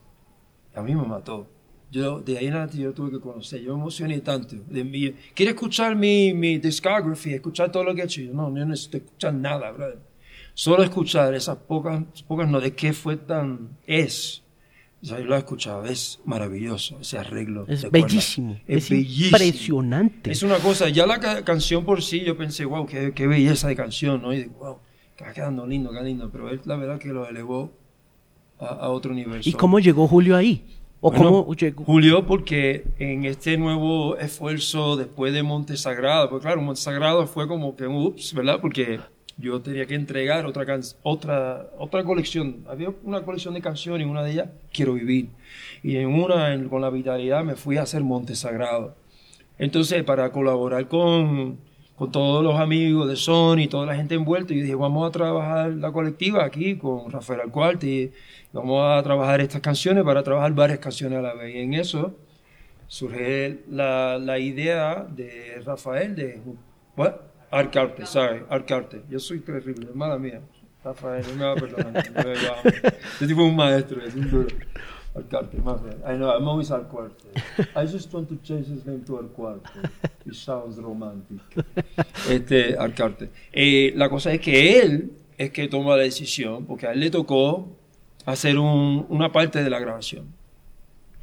A mí me mató. Yo, de ahí en adelante yo tuve que conocer. Yo me emocioné tanto. De. ¿Quiere escuchar mi, mi discography? Escuchar todo lo que he hecho. Yo, no, no necesito escuchar nada, brother. Solo escuchar esas pocas, pocas no de qué fue tan... Es. Yo lo he escuchado. Es maravilloso ese arreglo. Es bellísimo, Es, es bellísimo. impresionante. Es una cosa, ya la ca- canción por sí, yo pensé, wow, qué, qué belleza de canción, ¿no? Y digo, wow, está quedando lindo, qué lindo. Pero él, la verdad, que lo elevó a, a otro nivel. ¿Y cómo llegó Julio ahí? ¿O bueno, cómo llegó? Julio, porque en este nuevo esfuerzo después de Montesagrado, pues claro, Montesagrado fue como que ups, ¿verdad? Porque yo tenía que entregar otra, otra, otra colección. Había una colección de canciones y una de ellas, Quiero Vivir. Y en una, con la vitalidad, me fui a hacer Montesagrado. Entonces, para colaborar con, con todos los amigos de Sony, toda la gente envuelta, yo dije, vamos a trabajar la colectiva aquí con Rafael Alcuarte y vamos a trabajar estas canciones para trabajar varias canciones a la vez. Y en eso surge la, la idea de Rafael de... Arcarte, sorry, Arcarte. Yo soy terrible, es mala mía. Rafael, no me va a perdonar. Yo, yo, yo tipo un maestro, es un duro. Arcarte, my bad. I know, I'm always Arcuarte. I just want to change his name to Arcuarte. It sounds romantic. Este, Arcarte. Eh, la cosa es que él es que toma la decisión, porque a él le tocó hacer un- una parte de la grabación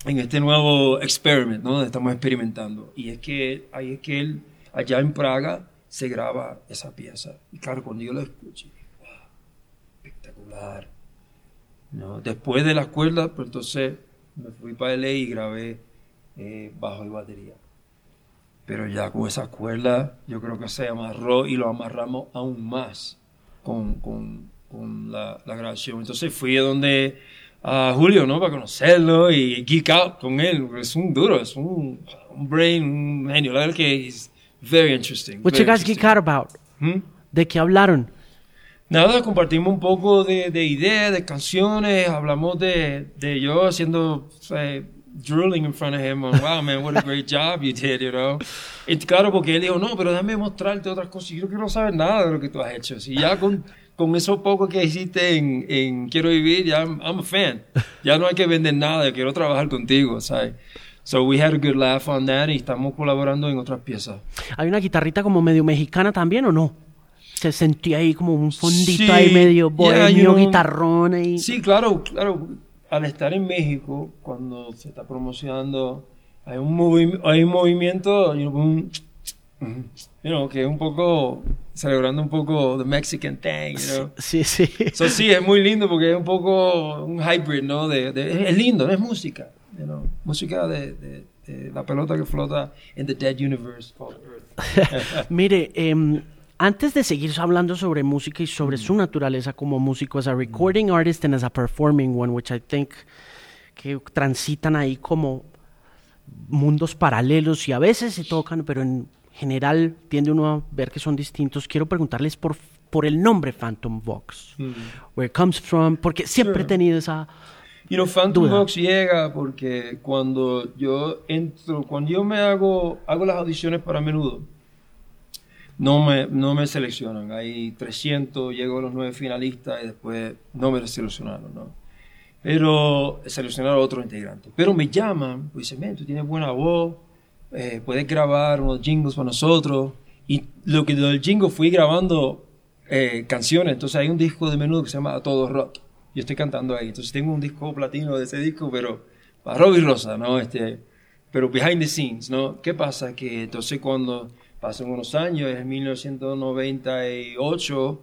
en este nuevo experiment, ¿no? Donde estamos experimentando. Y es que ahí es que él, allá en Praga, se graba esa pieza. Y claro, cuando yo lo escuché, wow, espectacular. ¿no? Después de la escuela, pues entonces me fui para LA y grabé eh, bajo y batería. Pero ya con esa escuela yo creo que se amarró y lo amarramos aún más con, con, con la, la, grabación. Entonces fui a donde a Julio, ¿no? Para conocerlo y geek out con él. Es un duro, es un, un brain, un genio. La verdad que es very interesting. What very you guys geek out about? ¿Mm? ¿De qué hablaron? Nada, compartimos un poco de, de ideas, de canciones, hablamos de, de yo haciendo, sea, drooling in front of him, on, wow man, what a great job you did, you know. Y claro, porque él dijo, no, pero déjame mostrarte otras cosas. Yo quiero saber nada de lo que tú has hecho. Si ya con, con eso poco que hiciste en, en Quiero Vivir, ya I'm, I'm a fan. Ya no hay que vender nada, quiero trabajar contigo, ¿sabes? So we had a good laugh on that y estamos colaborando en otras piezas. ¿Hay una guitarrita como medio mexicana también o no? Se sentía ahí como un fondito Sí, ahí medio yeah, bohemio, you know, guitarrón ahí. Sí, claro, claro. Al estar en México, cuando se está promocionando, hay un, movi- hay un movimiento, you know, un- you know, que es un poco, celebrando un poco the Mexican thing, you know. Sí, sí. So, sí, es muy lindo porque es un poco un hybrid, ¿no? De, de- es lindo, no es música, you know. Música de, de- de la pelota que flota in the dead universe called Earth. Mire, em, antes de seguir hablando sobre música y sobre su naturaleza como músico, as a recording artist and as a performing one, which I think que transitan ahí como mundos paralelos y a veces se tocan, pero en general tiende uno a ver que son distintos. Quiero preguntarles por, por el nombre Phantom Vox, where it comes from, porque siempre he tenido esa... Y los Phantom Duda. Box llega porque cuando yo entro, cuando yo me hago, hago las audiciones para menudo, no me, no me seleccionan. Hay 300, llego a los nueve finalistas y después no me seleccionaron, ¿no? Pero seleccionaron a otros integrantes. Pero me llaman, pues dicen, "Men, tú tienes buena voz, eh, puedes grabar unos jingles para nosotros. Y lo que del jingle fui grabando eh, canciones. Entonces hay un disco de menudo que se llama A Todo Rock. Yo estoy cantando ahí. Entonces tengo un disco platino de ese disco, pero para Robbie Rosa, ¿no? Este, pero behind the scenes, ¿no? ¿Qué pasa? Que entonces cuando pasan unos años, en 1998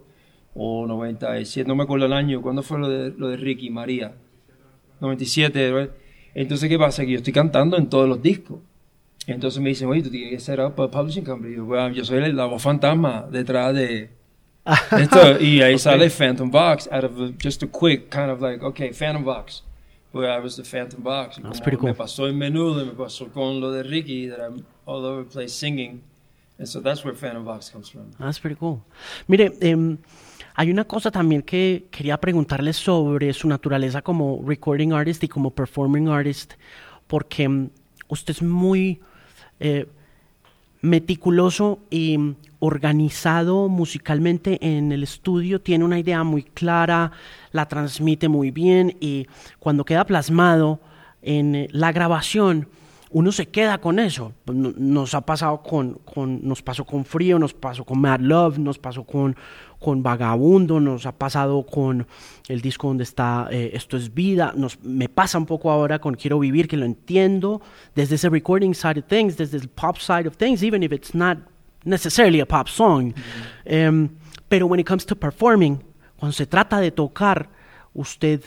o 97, no me acuerdo el año, ¿cuándo fue lo de, lo de Ricky María? 97, ¿verdad? Entonces, ¿qué pasa? Que yo estoy cantando en todos los discos. Entonces me dicen, oye, tú tienes que ser up a publishing company. Yo, "Well, yo soy la voz fantasma detrás de esto. Y ahí sale Phantom Box out of a- just a quick kind of like, okay, Phantom Box. Where I was the Phantom Box. Y That's pretty cool. Me pasó en menudo, me pasó con lo de Ricky, that I'm all over the place singing. And so that's where Phantom Box comes from. That's pretty cool. Mire, em, hay una cosa también que quería preguntarle sobre su naturaleza como recording artist y como performing artist, porque em, usted es muy eh, meticuloso y organizado musicalmente en el estudio, tiene una idea muy clara, la transmite muy bien y cuando queda plasmado en la grabación, uno se queda con eso. No- Nos ha pasado con, con- nos pasó con Frío, nos pasó con Mad Love, nos pasó con, con Vagabundo, nos ha pasado con el disco donde está eh, Esto es Vida, nos, me pasa un poco ahora con Quiero Vivir, que lo entiendo desde ese recording side of things, desde el pop side of things, even if it's not necessarily a pop song. Em, pero when it comes to performing, cuando se trata de tocar, usted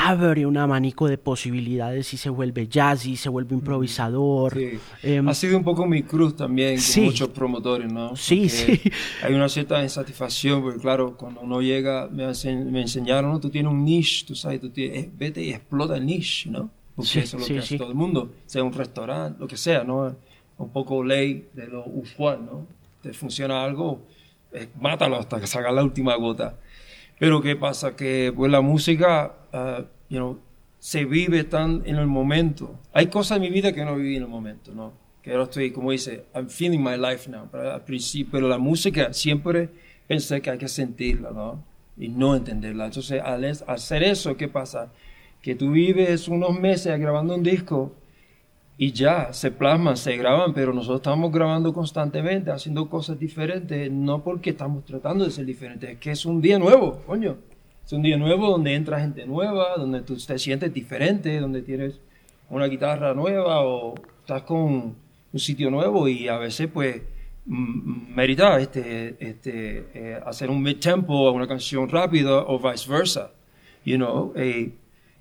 abre un abanico de posibilidades y se vuelve jazzy, se vuelve improvisador. Sí. Em, ha sido un poco mi cruz también con sí. muchos promotores, ¿no? Sí, Porque sí. Hay una cierta insatisfacción, porque claro, cuando uno llega, me, me enseñaron, ¿no? Tú tienes un niche, tú sabes, tú tienes, eh, vete y explota el niche, ¿no? Porque Sí, eso es lo sí, que hace todo el mundo, sea un restaurante, lo que sea, ¿no? Un poco ley de lo usual, ¿no? Te funciona algo, eh, mátalo hasta que salga la última gota. Pero ¿qué pasa? Que pues la música, ah, you know, se vive tan en el momento. Hay cosas en mi vida que no viví en el momento, ¿no? Que ahora estoy, como dice, I'm feeling my life now. Pero al principio, pero la música siempre pensé que hay que sentirla, ¿no? Y no entenderla. Entonces, al es- al hacer eso, ¿qué pasa? Que tú vives unos meses grabando un disco y ya, se plasman, se graban, pero nosotros estamos grabando constantemente, haciendo cosas diferentes, no porque estamos tratando de ser diferentes, es que es un día nuevo, coño. Es un día nuevo donde entra gente nueva, donde tú te sientes diferente, donde tienes una guitarra nueva o estás con un sitio nuevo y a veces pues merita este, este, eh, hacer un mid-tempo a una canción rápida o viceversa. you know, eh,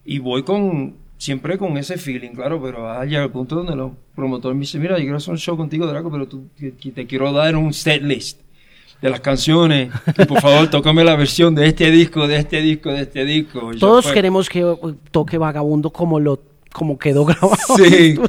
y voy con, siempre con ese feeling, claro, pero allá al punto donde los promotores me dicen, mira, yo quiero hacer un show contigo, Draco, pero tú, te quiero dar un set list de las canciones, que por favor tócame la versión de este disco, de este disco, de este disco. Todos queremos que toque Vagabundo como lo como quedó grabado. Sí.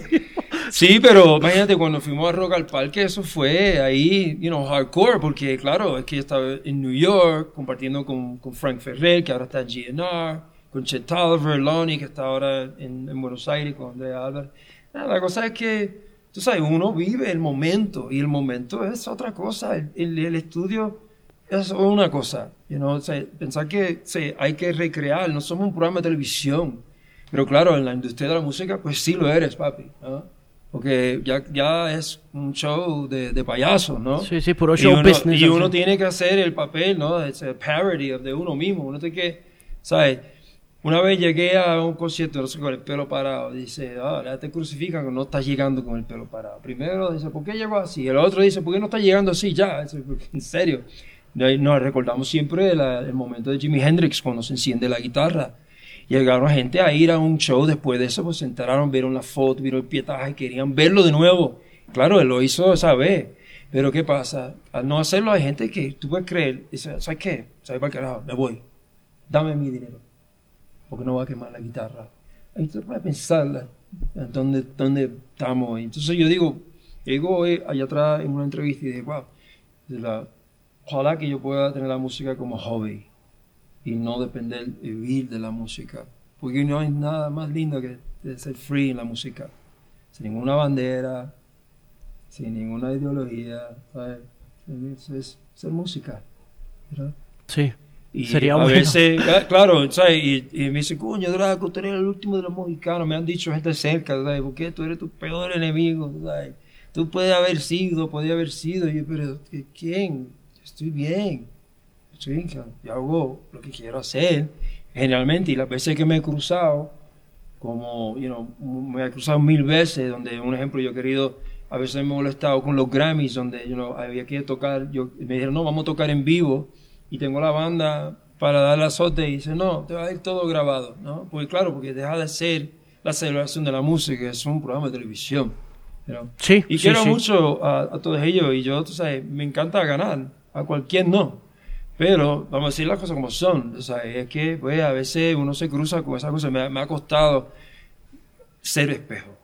Sí, pero imagínate, cuando fuimos a Rock al Parque, eso fue ahí, you know, hardcore, porque claro, es que yo estaba en New York compartiendo con, con Frank Ferrer, que ahora está en GNR, con Chet Tolliver, Lonnie, que está ahora en, en Buenos Aires, con Andrea Álvarez. La cosa es que, tú sabes, uno vive el momento, y el momento es otra cosa. El, el, estudio es una cosa, you know, o sea, pensar que hay que recrear, no somos un programa de televisión. Pero claro, en la industria de la música, pues sí lo eres, papi. ¿no? porque ya, ya es un show de, de payaso, ¿no? Sí, sí, puro show y uno, business. Y uno tiene que hacer el papel, ¿no? Es a parody de uno mismo. Uno tiene que, ¿sabes? Una vez llegué a un concierto, no sé, con el pelo parado. Dice, ah, te crucifican no estás llegando con el pelo parado. Primero dice, ¿por qué llegó así? El otro dice, ¿por qué no estás llegando así ya? En serio. Nos recordamos siempre el momento de Jimi Hendrix cuando se enciende la guitarra Llegaron gente a ir a un show después de eso, pues se enteraron, vieron la foto, vieron el pietaje, querían verlo de nuevo. Claro, él lo hizo esa vez. Pero ¿qué pasa? Al no hacerlo hay gente que tú puedes creer, dice, ¿sabes qué? ¿Sabes para qué carajo? Me voy. Dame mi dinero. Porque no va a quemar la guitarra. Entonces puedes pensar dónde, dónde estamos. Entonces yo digo, llego hoy allá atrás en una entrevista y digo, wow, ojalá que yo pueda tener la música como hobby y no depender, vivir de la música. Porque no hay nada más lindo que ser free en la música. Sin ninguna bandera, sin ninguna ideología. Eso es ser música. ¿verdad? Sí. Y Sería a veces, claro, ¿sabes? Y, me dice, coño, Draco, tú eres el último de los mojicanos. Me han dicho gente cerca, ¿sabes? ¿Por qué tú eres tu peor enemigo? ¿sabes? Tú puedes haber sido, podía haber sido. Y yo, pero ¿quién? Estoy bien Sí, yo hago lo que quiero hacer. Generalmente, y las veces que me he cruzado, como, you know, me he cruzado mil veces, donde, un ejemplo, yo he querido, a veces me he molestado con los Grammys, donde, you know, había que tocar, yo, me dijeron, no, vamos a tocar en vivo, y tengo la banda para dar la azote, y dice, no, te va a ir todo grabado, ¿no? Pues claro, porque deja de ser la celebración de la música, es un programa de televisión. Sí, y quiero mucho a, a, todos ellos, y yo, tú sabes, me encanta ganar, a cualquier no. Pero vamos a decir las cosas como son. O sea, es que pues, a veces uno se cruza con esas cosas. Me, me ha costado ser espejo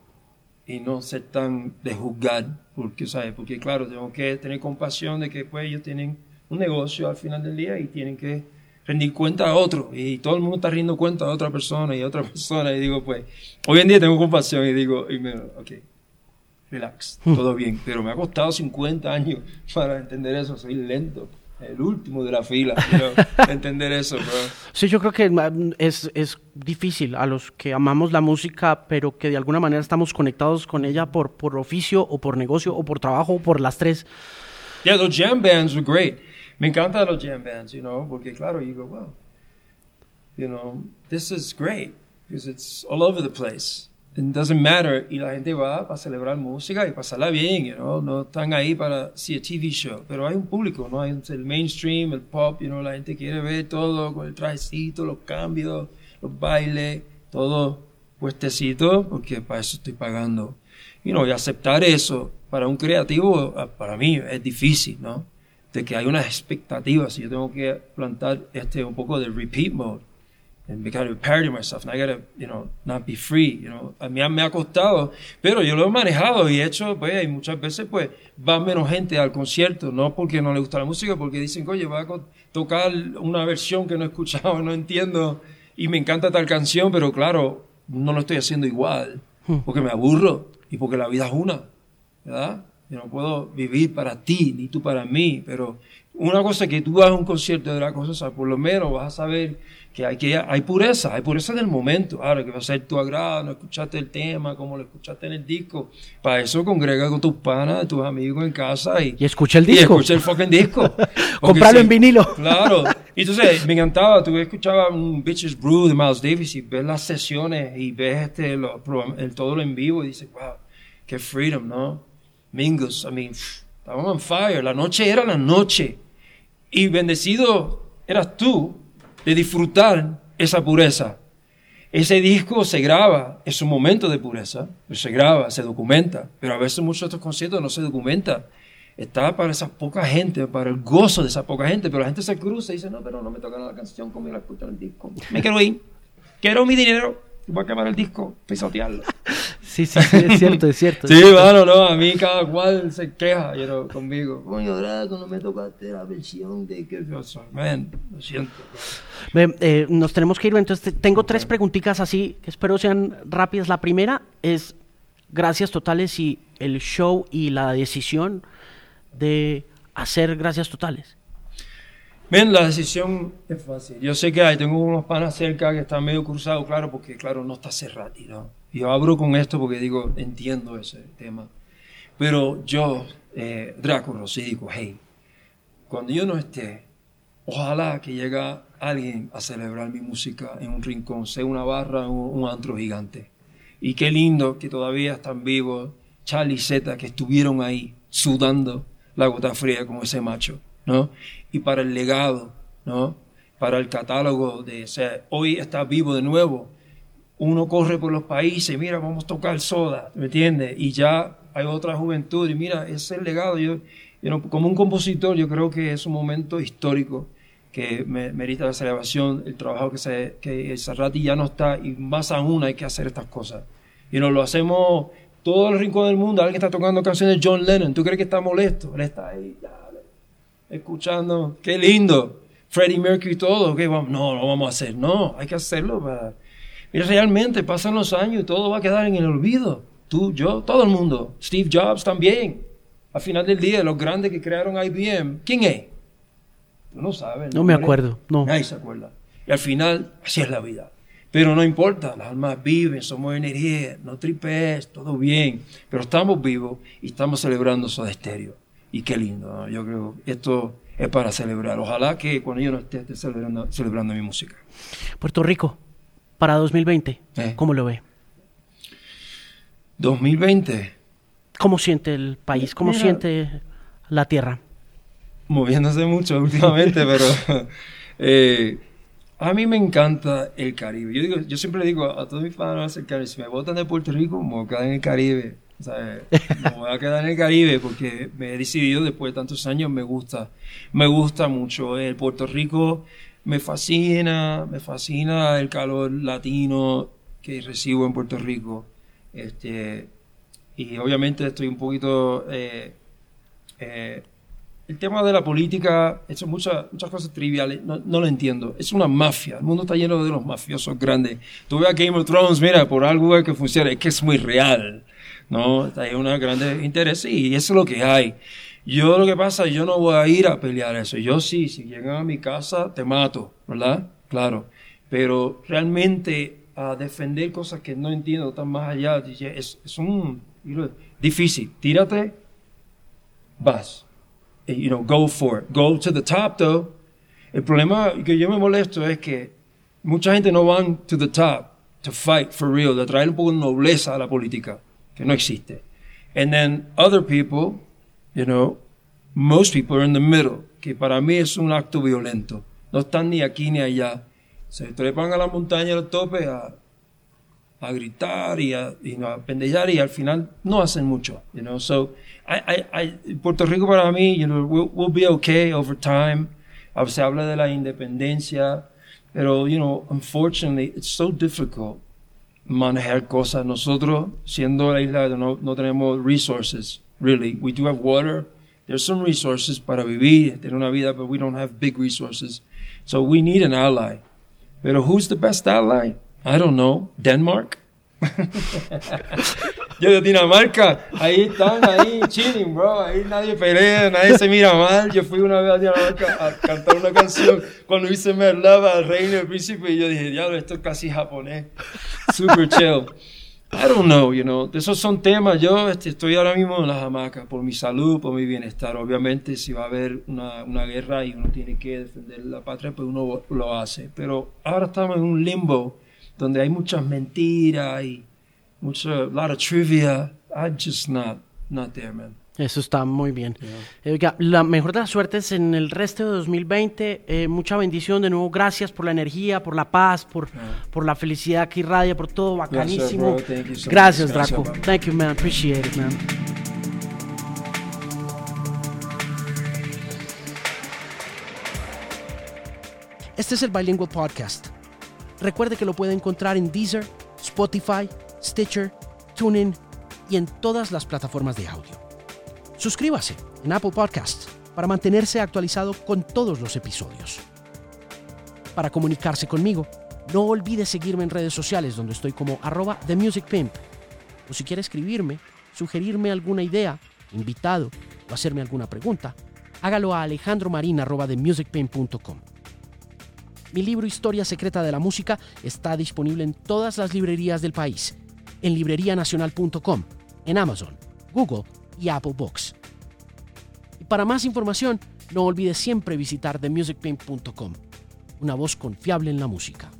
y no ser tan de juzgar. Porque, ¿sabes? porque claro, tengo que tener compasión de que pues, ellos tienen un negocio al final del día y tienen que rendir cuenta a otro. Y todo el mundo está riendo cuenta a otra persona y a otra persona. Y digo, pues, hoy en día tengo compasión y digo, y me, ok, relax, hmm. todo bien. Pero me ha costado 50 años para entender eso. Soy lento el último de la fila, entender eso, bro. Sí, yo creo que es, es difícil a los que amamos la música, pero que de alguna manera estamos conectados con ella por, por oficio o por negocio o por trabajo o por las tres. Yeah, los jam bands were great. Me encantan los jam bands, you know, porque claro, you go, wow, you know, this is great because it's all over the place. It doesn't matter. Y la gente va para celebrar música y pasarla bien, you know? No están ahí para, sí, a TV show. Pero hay un público, ¿no? Hay el mainstream, el pop, you know? La gente quiere ver todo con el trajecito, los cambios, los bailes, todo puestecito, porque para eso estoy pagando. You know, y aceptar eso para un creativo, ah, para mí es difícil, ¿no? De que hay unas expectativas y yo tengo que plantar este un poco de repeat mode and kind of parody myself. And I gotta, you know, not be free, you know. A mí me ha costado, pero yo lo he manejado y he hecho, pues, y muchas veces, pues, va menos gente al concierto, no porque no le gusta la música, porque dicen, oye, va a tocar una versión que no he escuchado, no entiendo, y me encanta tal canción, pero claro, no lo estoy haciendo igual, hmm. porque me aburro y porque la vida es una, ¿verdad? Yo no puedo vivir para ti, ni tú para mí, pero una cosa que tú vas a un concierto de la cosa, por lo menos vas a saber que hay, que hay pureza, hay pureza del momento. Ahora que va a ser tu agrado, no escuchaste el tema, como lo escuchaste en el disco. Para eso congrega con tus panas, tus amigos en casa y, y escucha el disco. Y escucha el fucking disco. Comprarlo en vinilo. Claro. Y entonces me encantaba, tú escuchabas un Bitches Brew de Miles Davis y ves las sesiones y ves este, lo, el, todo lo en vivo y dices, wow, qué freedom, ¿no? Mingus, I mean, estábamos on fire. La noche era la noche. Y bendecido eras tú de disfrutar esa pureza. Ese disco se graba, es un momento de pureza, se graba, se documenta, pero a veces muchos de estos conciertos no se documenta. Está para esa poca gente, para el gozo de esa poca gente, pero la gente se cruza y dice, no, pero no me toca la canción como la escucho en el disco. Me quiero ir, quiero mi dinero, voy a quemar el disco, pisotearlo. Sí, sí, sí, es cierto, es cierto. sí, bueno, no, a mí cada cual se queja you know, conmigo. Coño, Draco, no me tocaste la versión de que yo soy. Man, lo siento. Eh, nos tenemos que ir, entonces tengo tres preguntitas así, que espero sean rápidas. La primera es, gracias totales y el show y la decisión de hacer gracias totales. Bien, la decisión es fácil. Yo sé que hay, tengo unos panas cerca que están medio cruzados, claro, porque claro, no está cerrado, ¿no? Yo abro con esto porque digo, entiendo ese tema. Pero yo, eh, Drácula, sí digo, hey, cuando yo no esté, ojalá que llegue alguien a celebrar mi música en un rincón, sea una barra o un antro gigante. Y qué lindo que todavía están vivos Charlie Z, que estuvieron ahí sudando la gota fría como ese macho, ¿no? Y para el legado, ¿no? Para el catálogo de, o hoy está vivo de nuevo uno corre por los países, mira, vamos a tocar soda, ¿me entiendes? Y ya hay otra juventud, y mira, es el legado. Yo, como un compositor, yo creo que es un momento histórico que me, merita la celebración, el trabajo que, se, que el Serrati ya no está, y más aún hay que hacer estas cosas. Y nos lo hacemos todo el rincón del mundo. Alguien está tocando canciones de John Lennon, ¿tú crees que está molesto? Él está ahí, escuchando, qué lindo. Freddie Mercury y todo, ¿qué vamos? no, no vamos a hacer. No, hay que hacerlo para y realmente pasan los años y todo va a quedar en el olvido. Tú, yo, todo el mundo. Steve Jobs también. Al final del día, los grandes que crearon IBM, ¿quién es? No sabes. No, me acuerdo. No. Nadie se acuerda. Y al final, así es la vida. Pero no importa, las almas viven, somos energía, no tripes, todo bien. Pero estamos vivos y estamos celebrando Soda Estéreo. Y qué lindo, yo creo que esto es para celebrar. Ojalá que cuando yo no esté, esté celebrando, celebrando mi música. Puerto Rico, para 2020? Eh. ¿Cómo lo ve? 2020. ¿Cómo siente el país? ¿Cómo siente la tierra? Moviéndose mucho últimamente, pero eh, a mí me encanta el Caribe. Yo, digo, yo siempre le digo a todos mis fans del Caribe, si me votan de Puerto Rico, me voy a quedar en el Caribe. Me voy a quedar en el Caribe porque me he decidido después de tantos años, me gusta, me gusta mucho. El Puerto Rico me fascina, me fascina el calor latino que recibo en Puerto Rico. Este, y obviamente estoy un poquito... Eh, eh, el tema de la política, son muchas, muchas cosas triviales, no, lo entiendo. Es una mafia, el mundo está lleno de los mafiosos grandes. Tú ves a Game of Thrones, mira, por algo que funciona, es que es muy real, ¿no? Hay una grande interés y eso es lo que hay. Yo lo que pasa, yo no voy a ir a pelear eso. Yo sí, si llegan a mi casa, te mato, ¿verdad? Claro. Pero realmente a defender cosas que no entiendo, están más allá, es, es un difícil. Tírate, vas. Eh, you know, go for it. Go to the top, though. El problema que yo me molesto es que mucha gente no van to the top to fight for real, de traer un poco de nobleza a la política, que no existe. And then other people You know, most people are in the middle, que para mí es un acto violento. No están ni aquí ni allá. Se trepan a la montaña, al tope, a, a gritar y a, y a pendellar y al final no hacen mucho. You know, so I, I, I, Puerto Rico para mí, you know, we'll, we'll be okay over time. Se habla de la independencia, pero, you know, unfortunately, it's so difficult manejar cosas. Nosotros, siendo la isla, no, no tenemos resources really. We do have water. There's some resources para vivir, tener una vida, but we don't have big resources. So we need an ally. Pero who's the best ally? I don't know. Denmark? Yo de Dinamarca, ahí están, ahí chilling, bro. Ahí nadie pelea, nadie se mira mal. Yo fui una vez a Dinamarca a cantar una canción cuando hice Merlava, el reino del príncipe, y yo dije, diablo, esto es casi japonés. Super chill. I don't know, you know. Esos son temas. Yo este, estoy ahora mismo en la hamaca por mi salud, por mi bienestar. Obviamente, si va a haber una, una, guerra y uno tiene que defender la patria, pues uno lo hace. Pero ahora estamos en un limbo donde hay muchas mentiras y mucha, lot of trivia. I'm just not, not there, man. Eso está muy bien. La mejor de las suertes en el resto de 2020. Eh, mucha bendición de nuevo. Gracias por la energía, por la paz, por, por la felicidad que irradia, por todo bacanísimo. Gracias, Draco. Thank you, man. Appreciate it, man. Este es el Bilingual Podcast. Recuerde que lo puede encontrar en Deezer, Spotify, Stitcher, TuneIn y en todas las plataformas de audio. Suscríbase en Apple Podcasts para mantenerse actualizado con todos los episodios. Para comunicarse conmigo, no olvide seguirme en redes sociales donde estoy como arroba TheMusicPimp. O si quiere escribirme, sugerirme alguna idea, invitado o hacerme alguna pregunta, hágalo a alejandromarin.com. Mi libro Historia Secreta de la Música está disponible en todas las librerías del país, en librerianacional.com, en Amazon, Google y Apple Books. Y para más información, no olvides siempre visitar themusicpimp.com, una voz confiable en la música.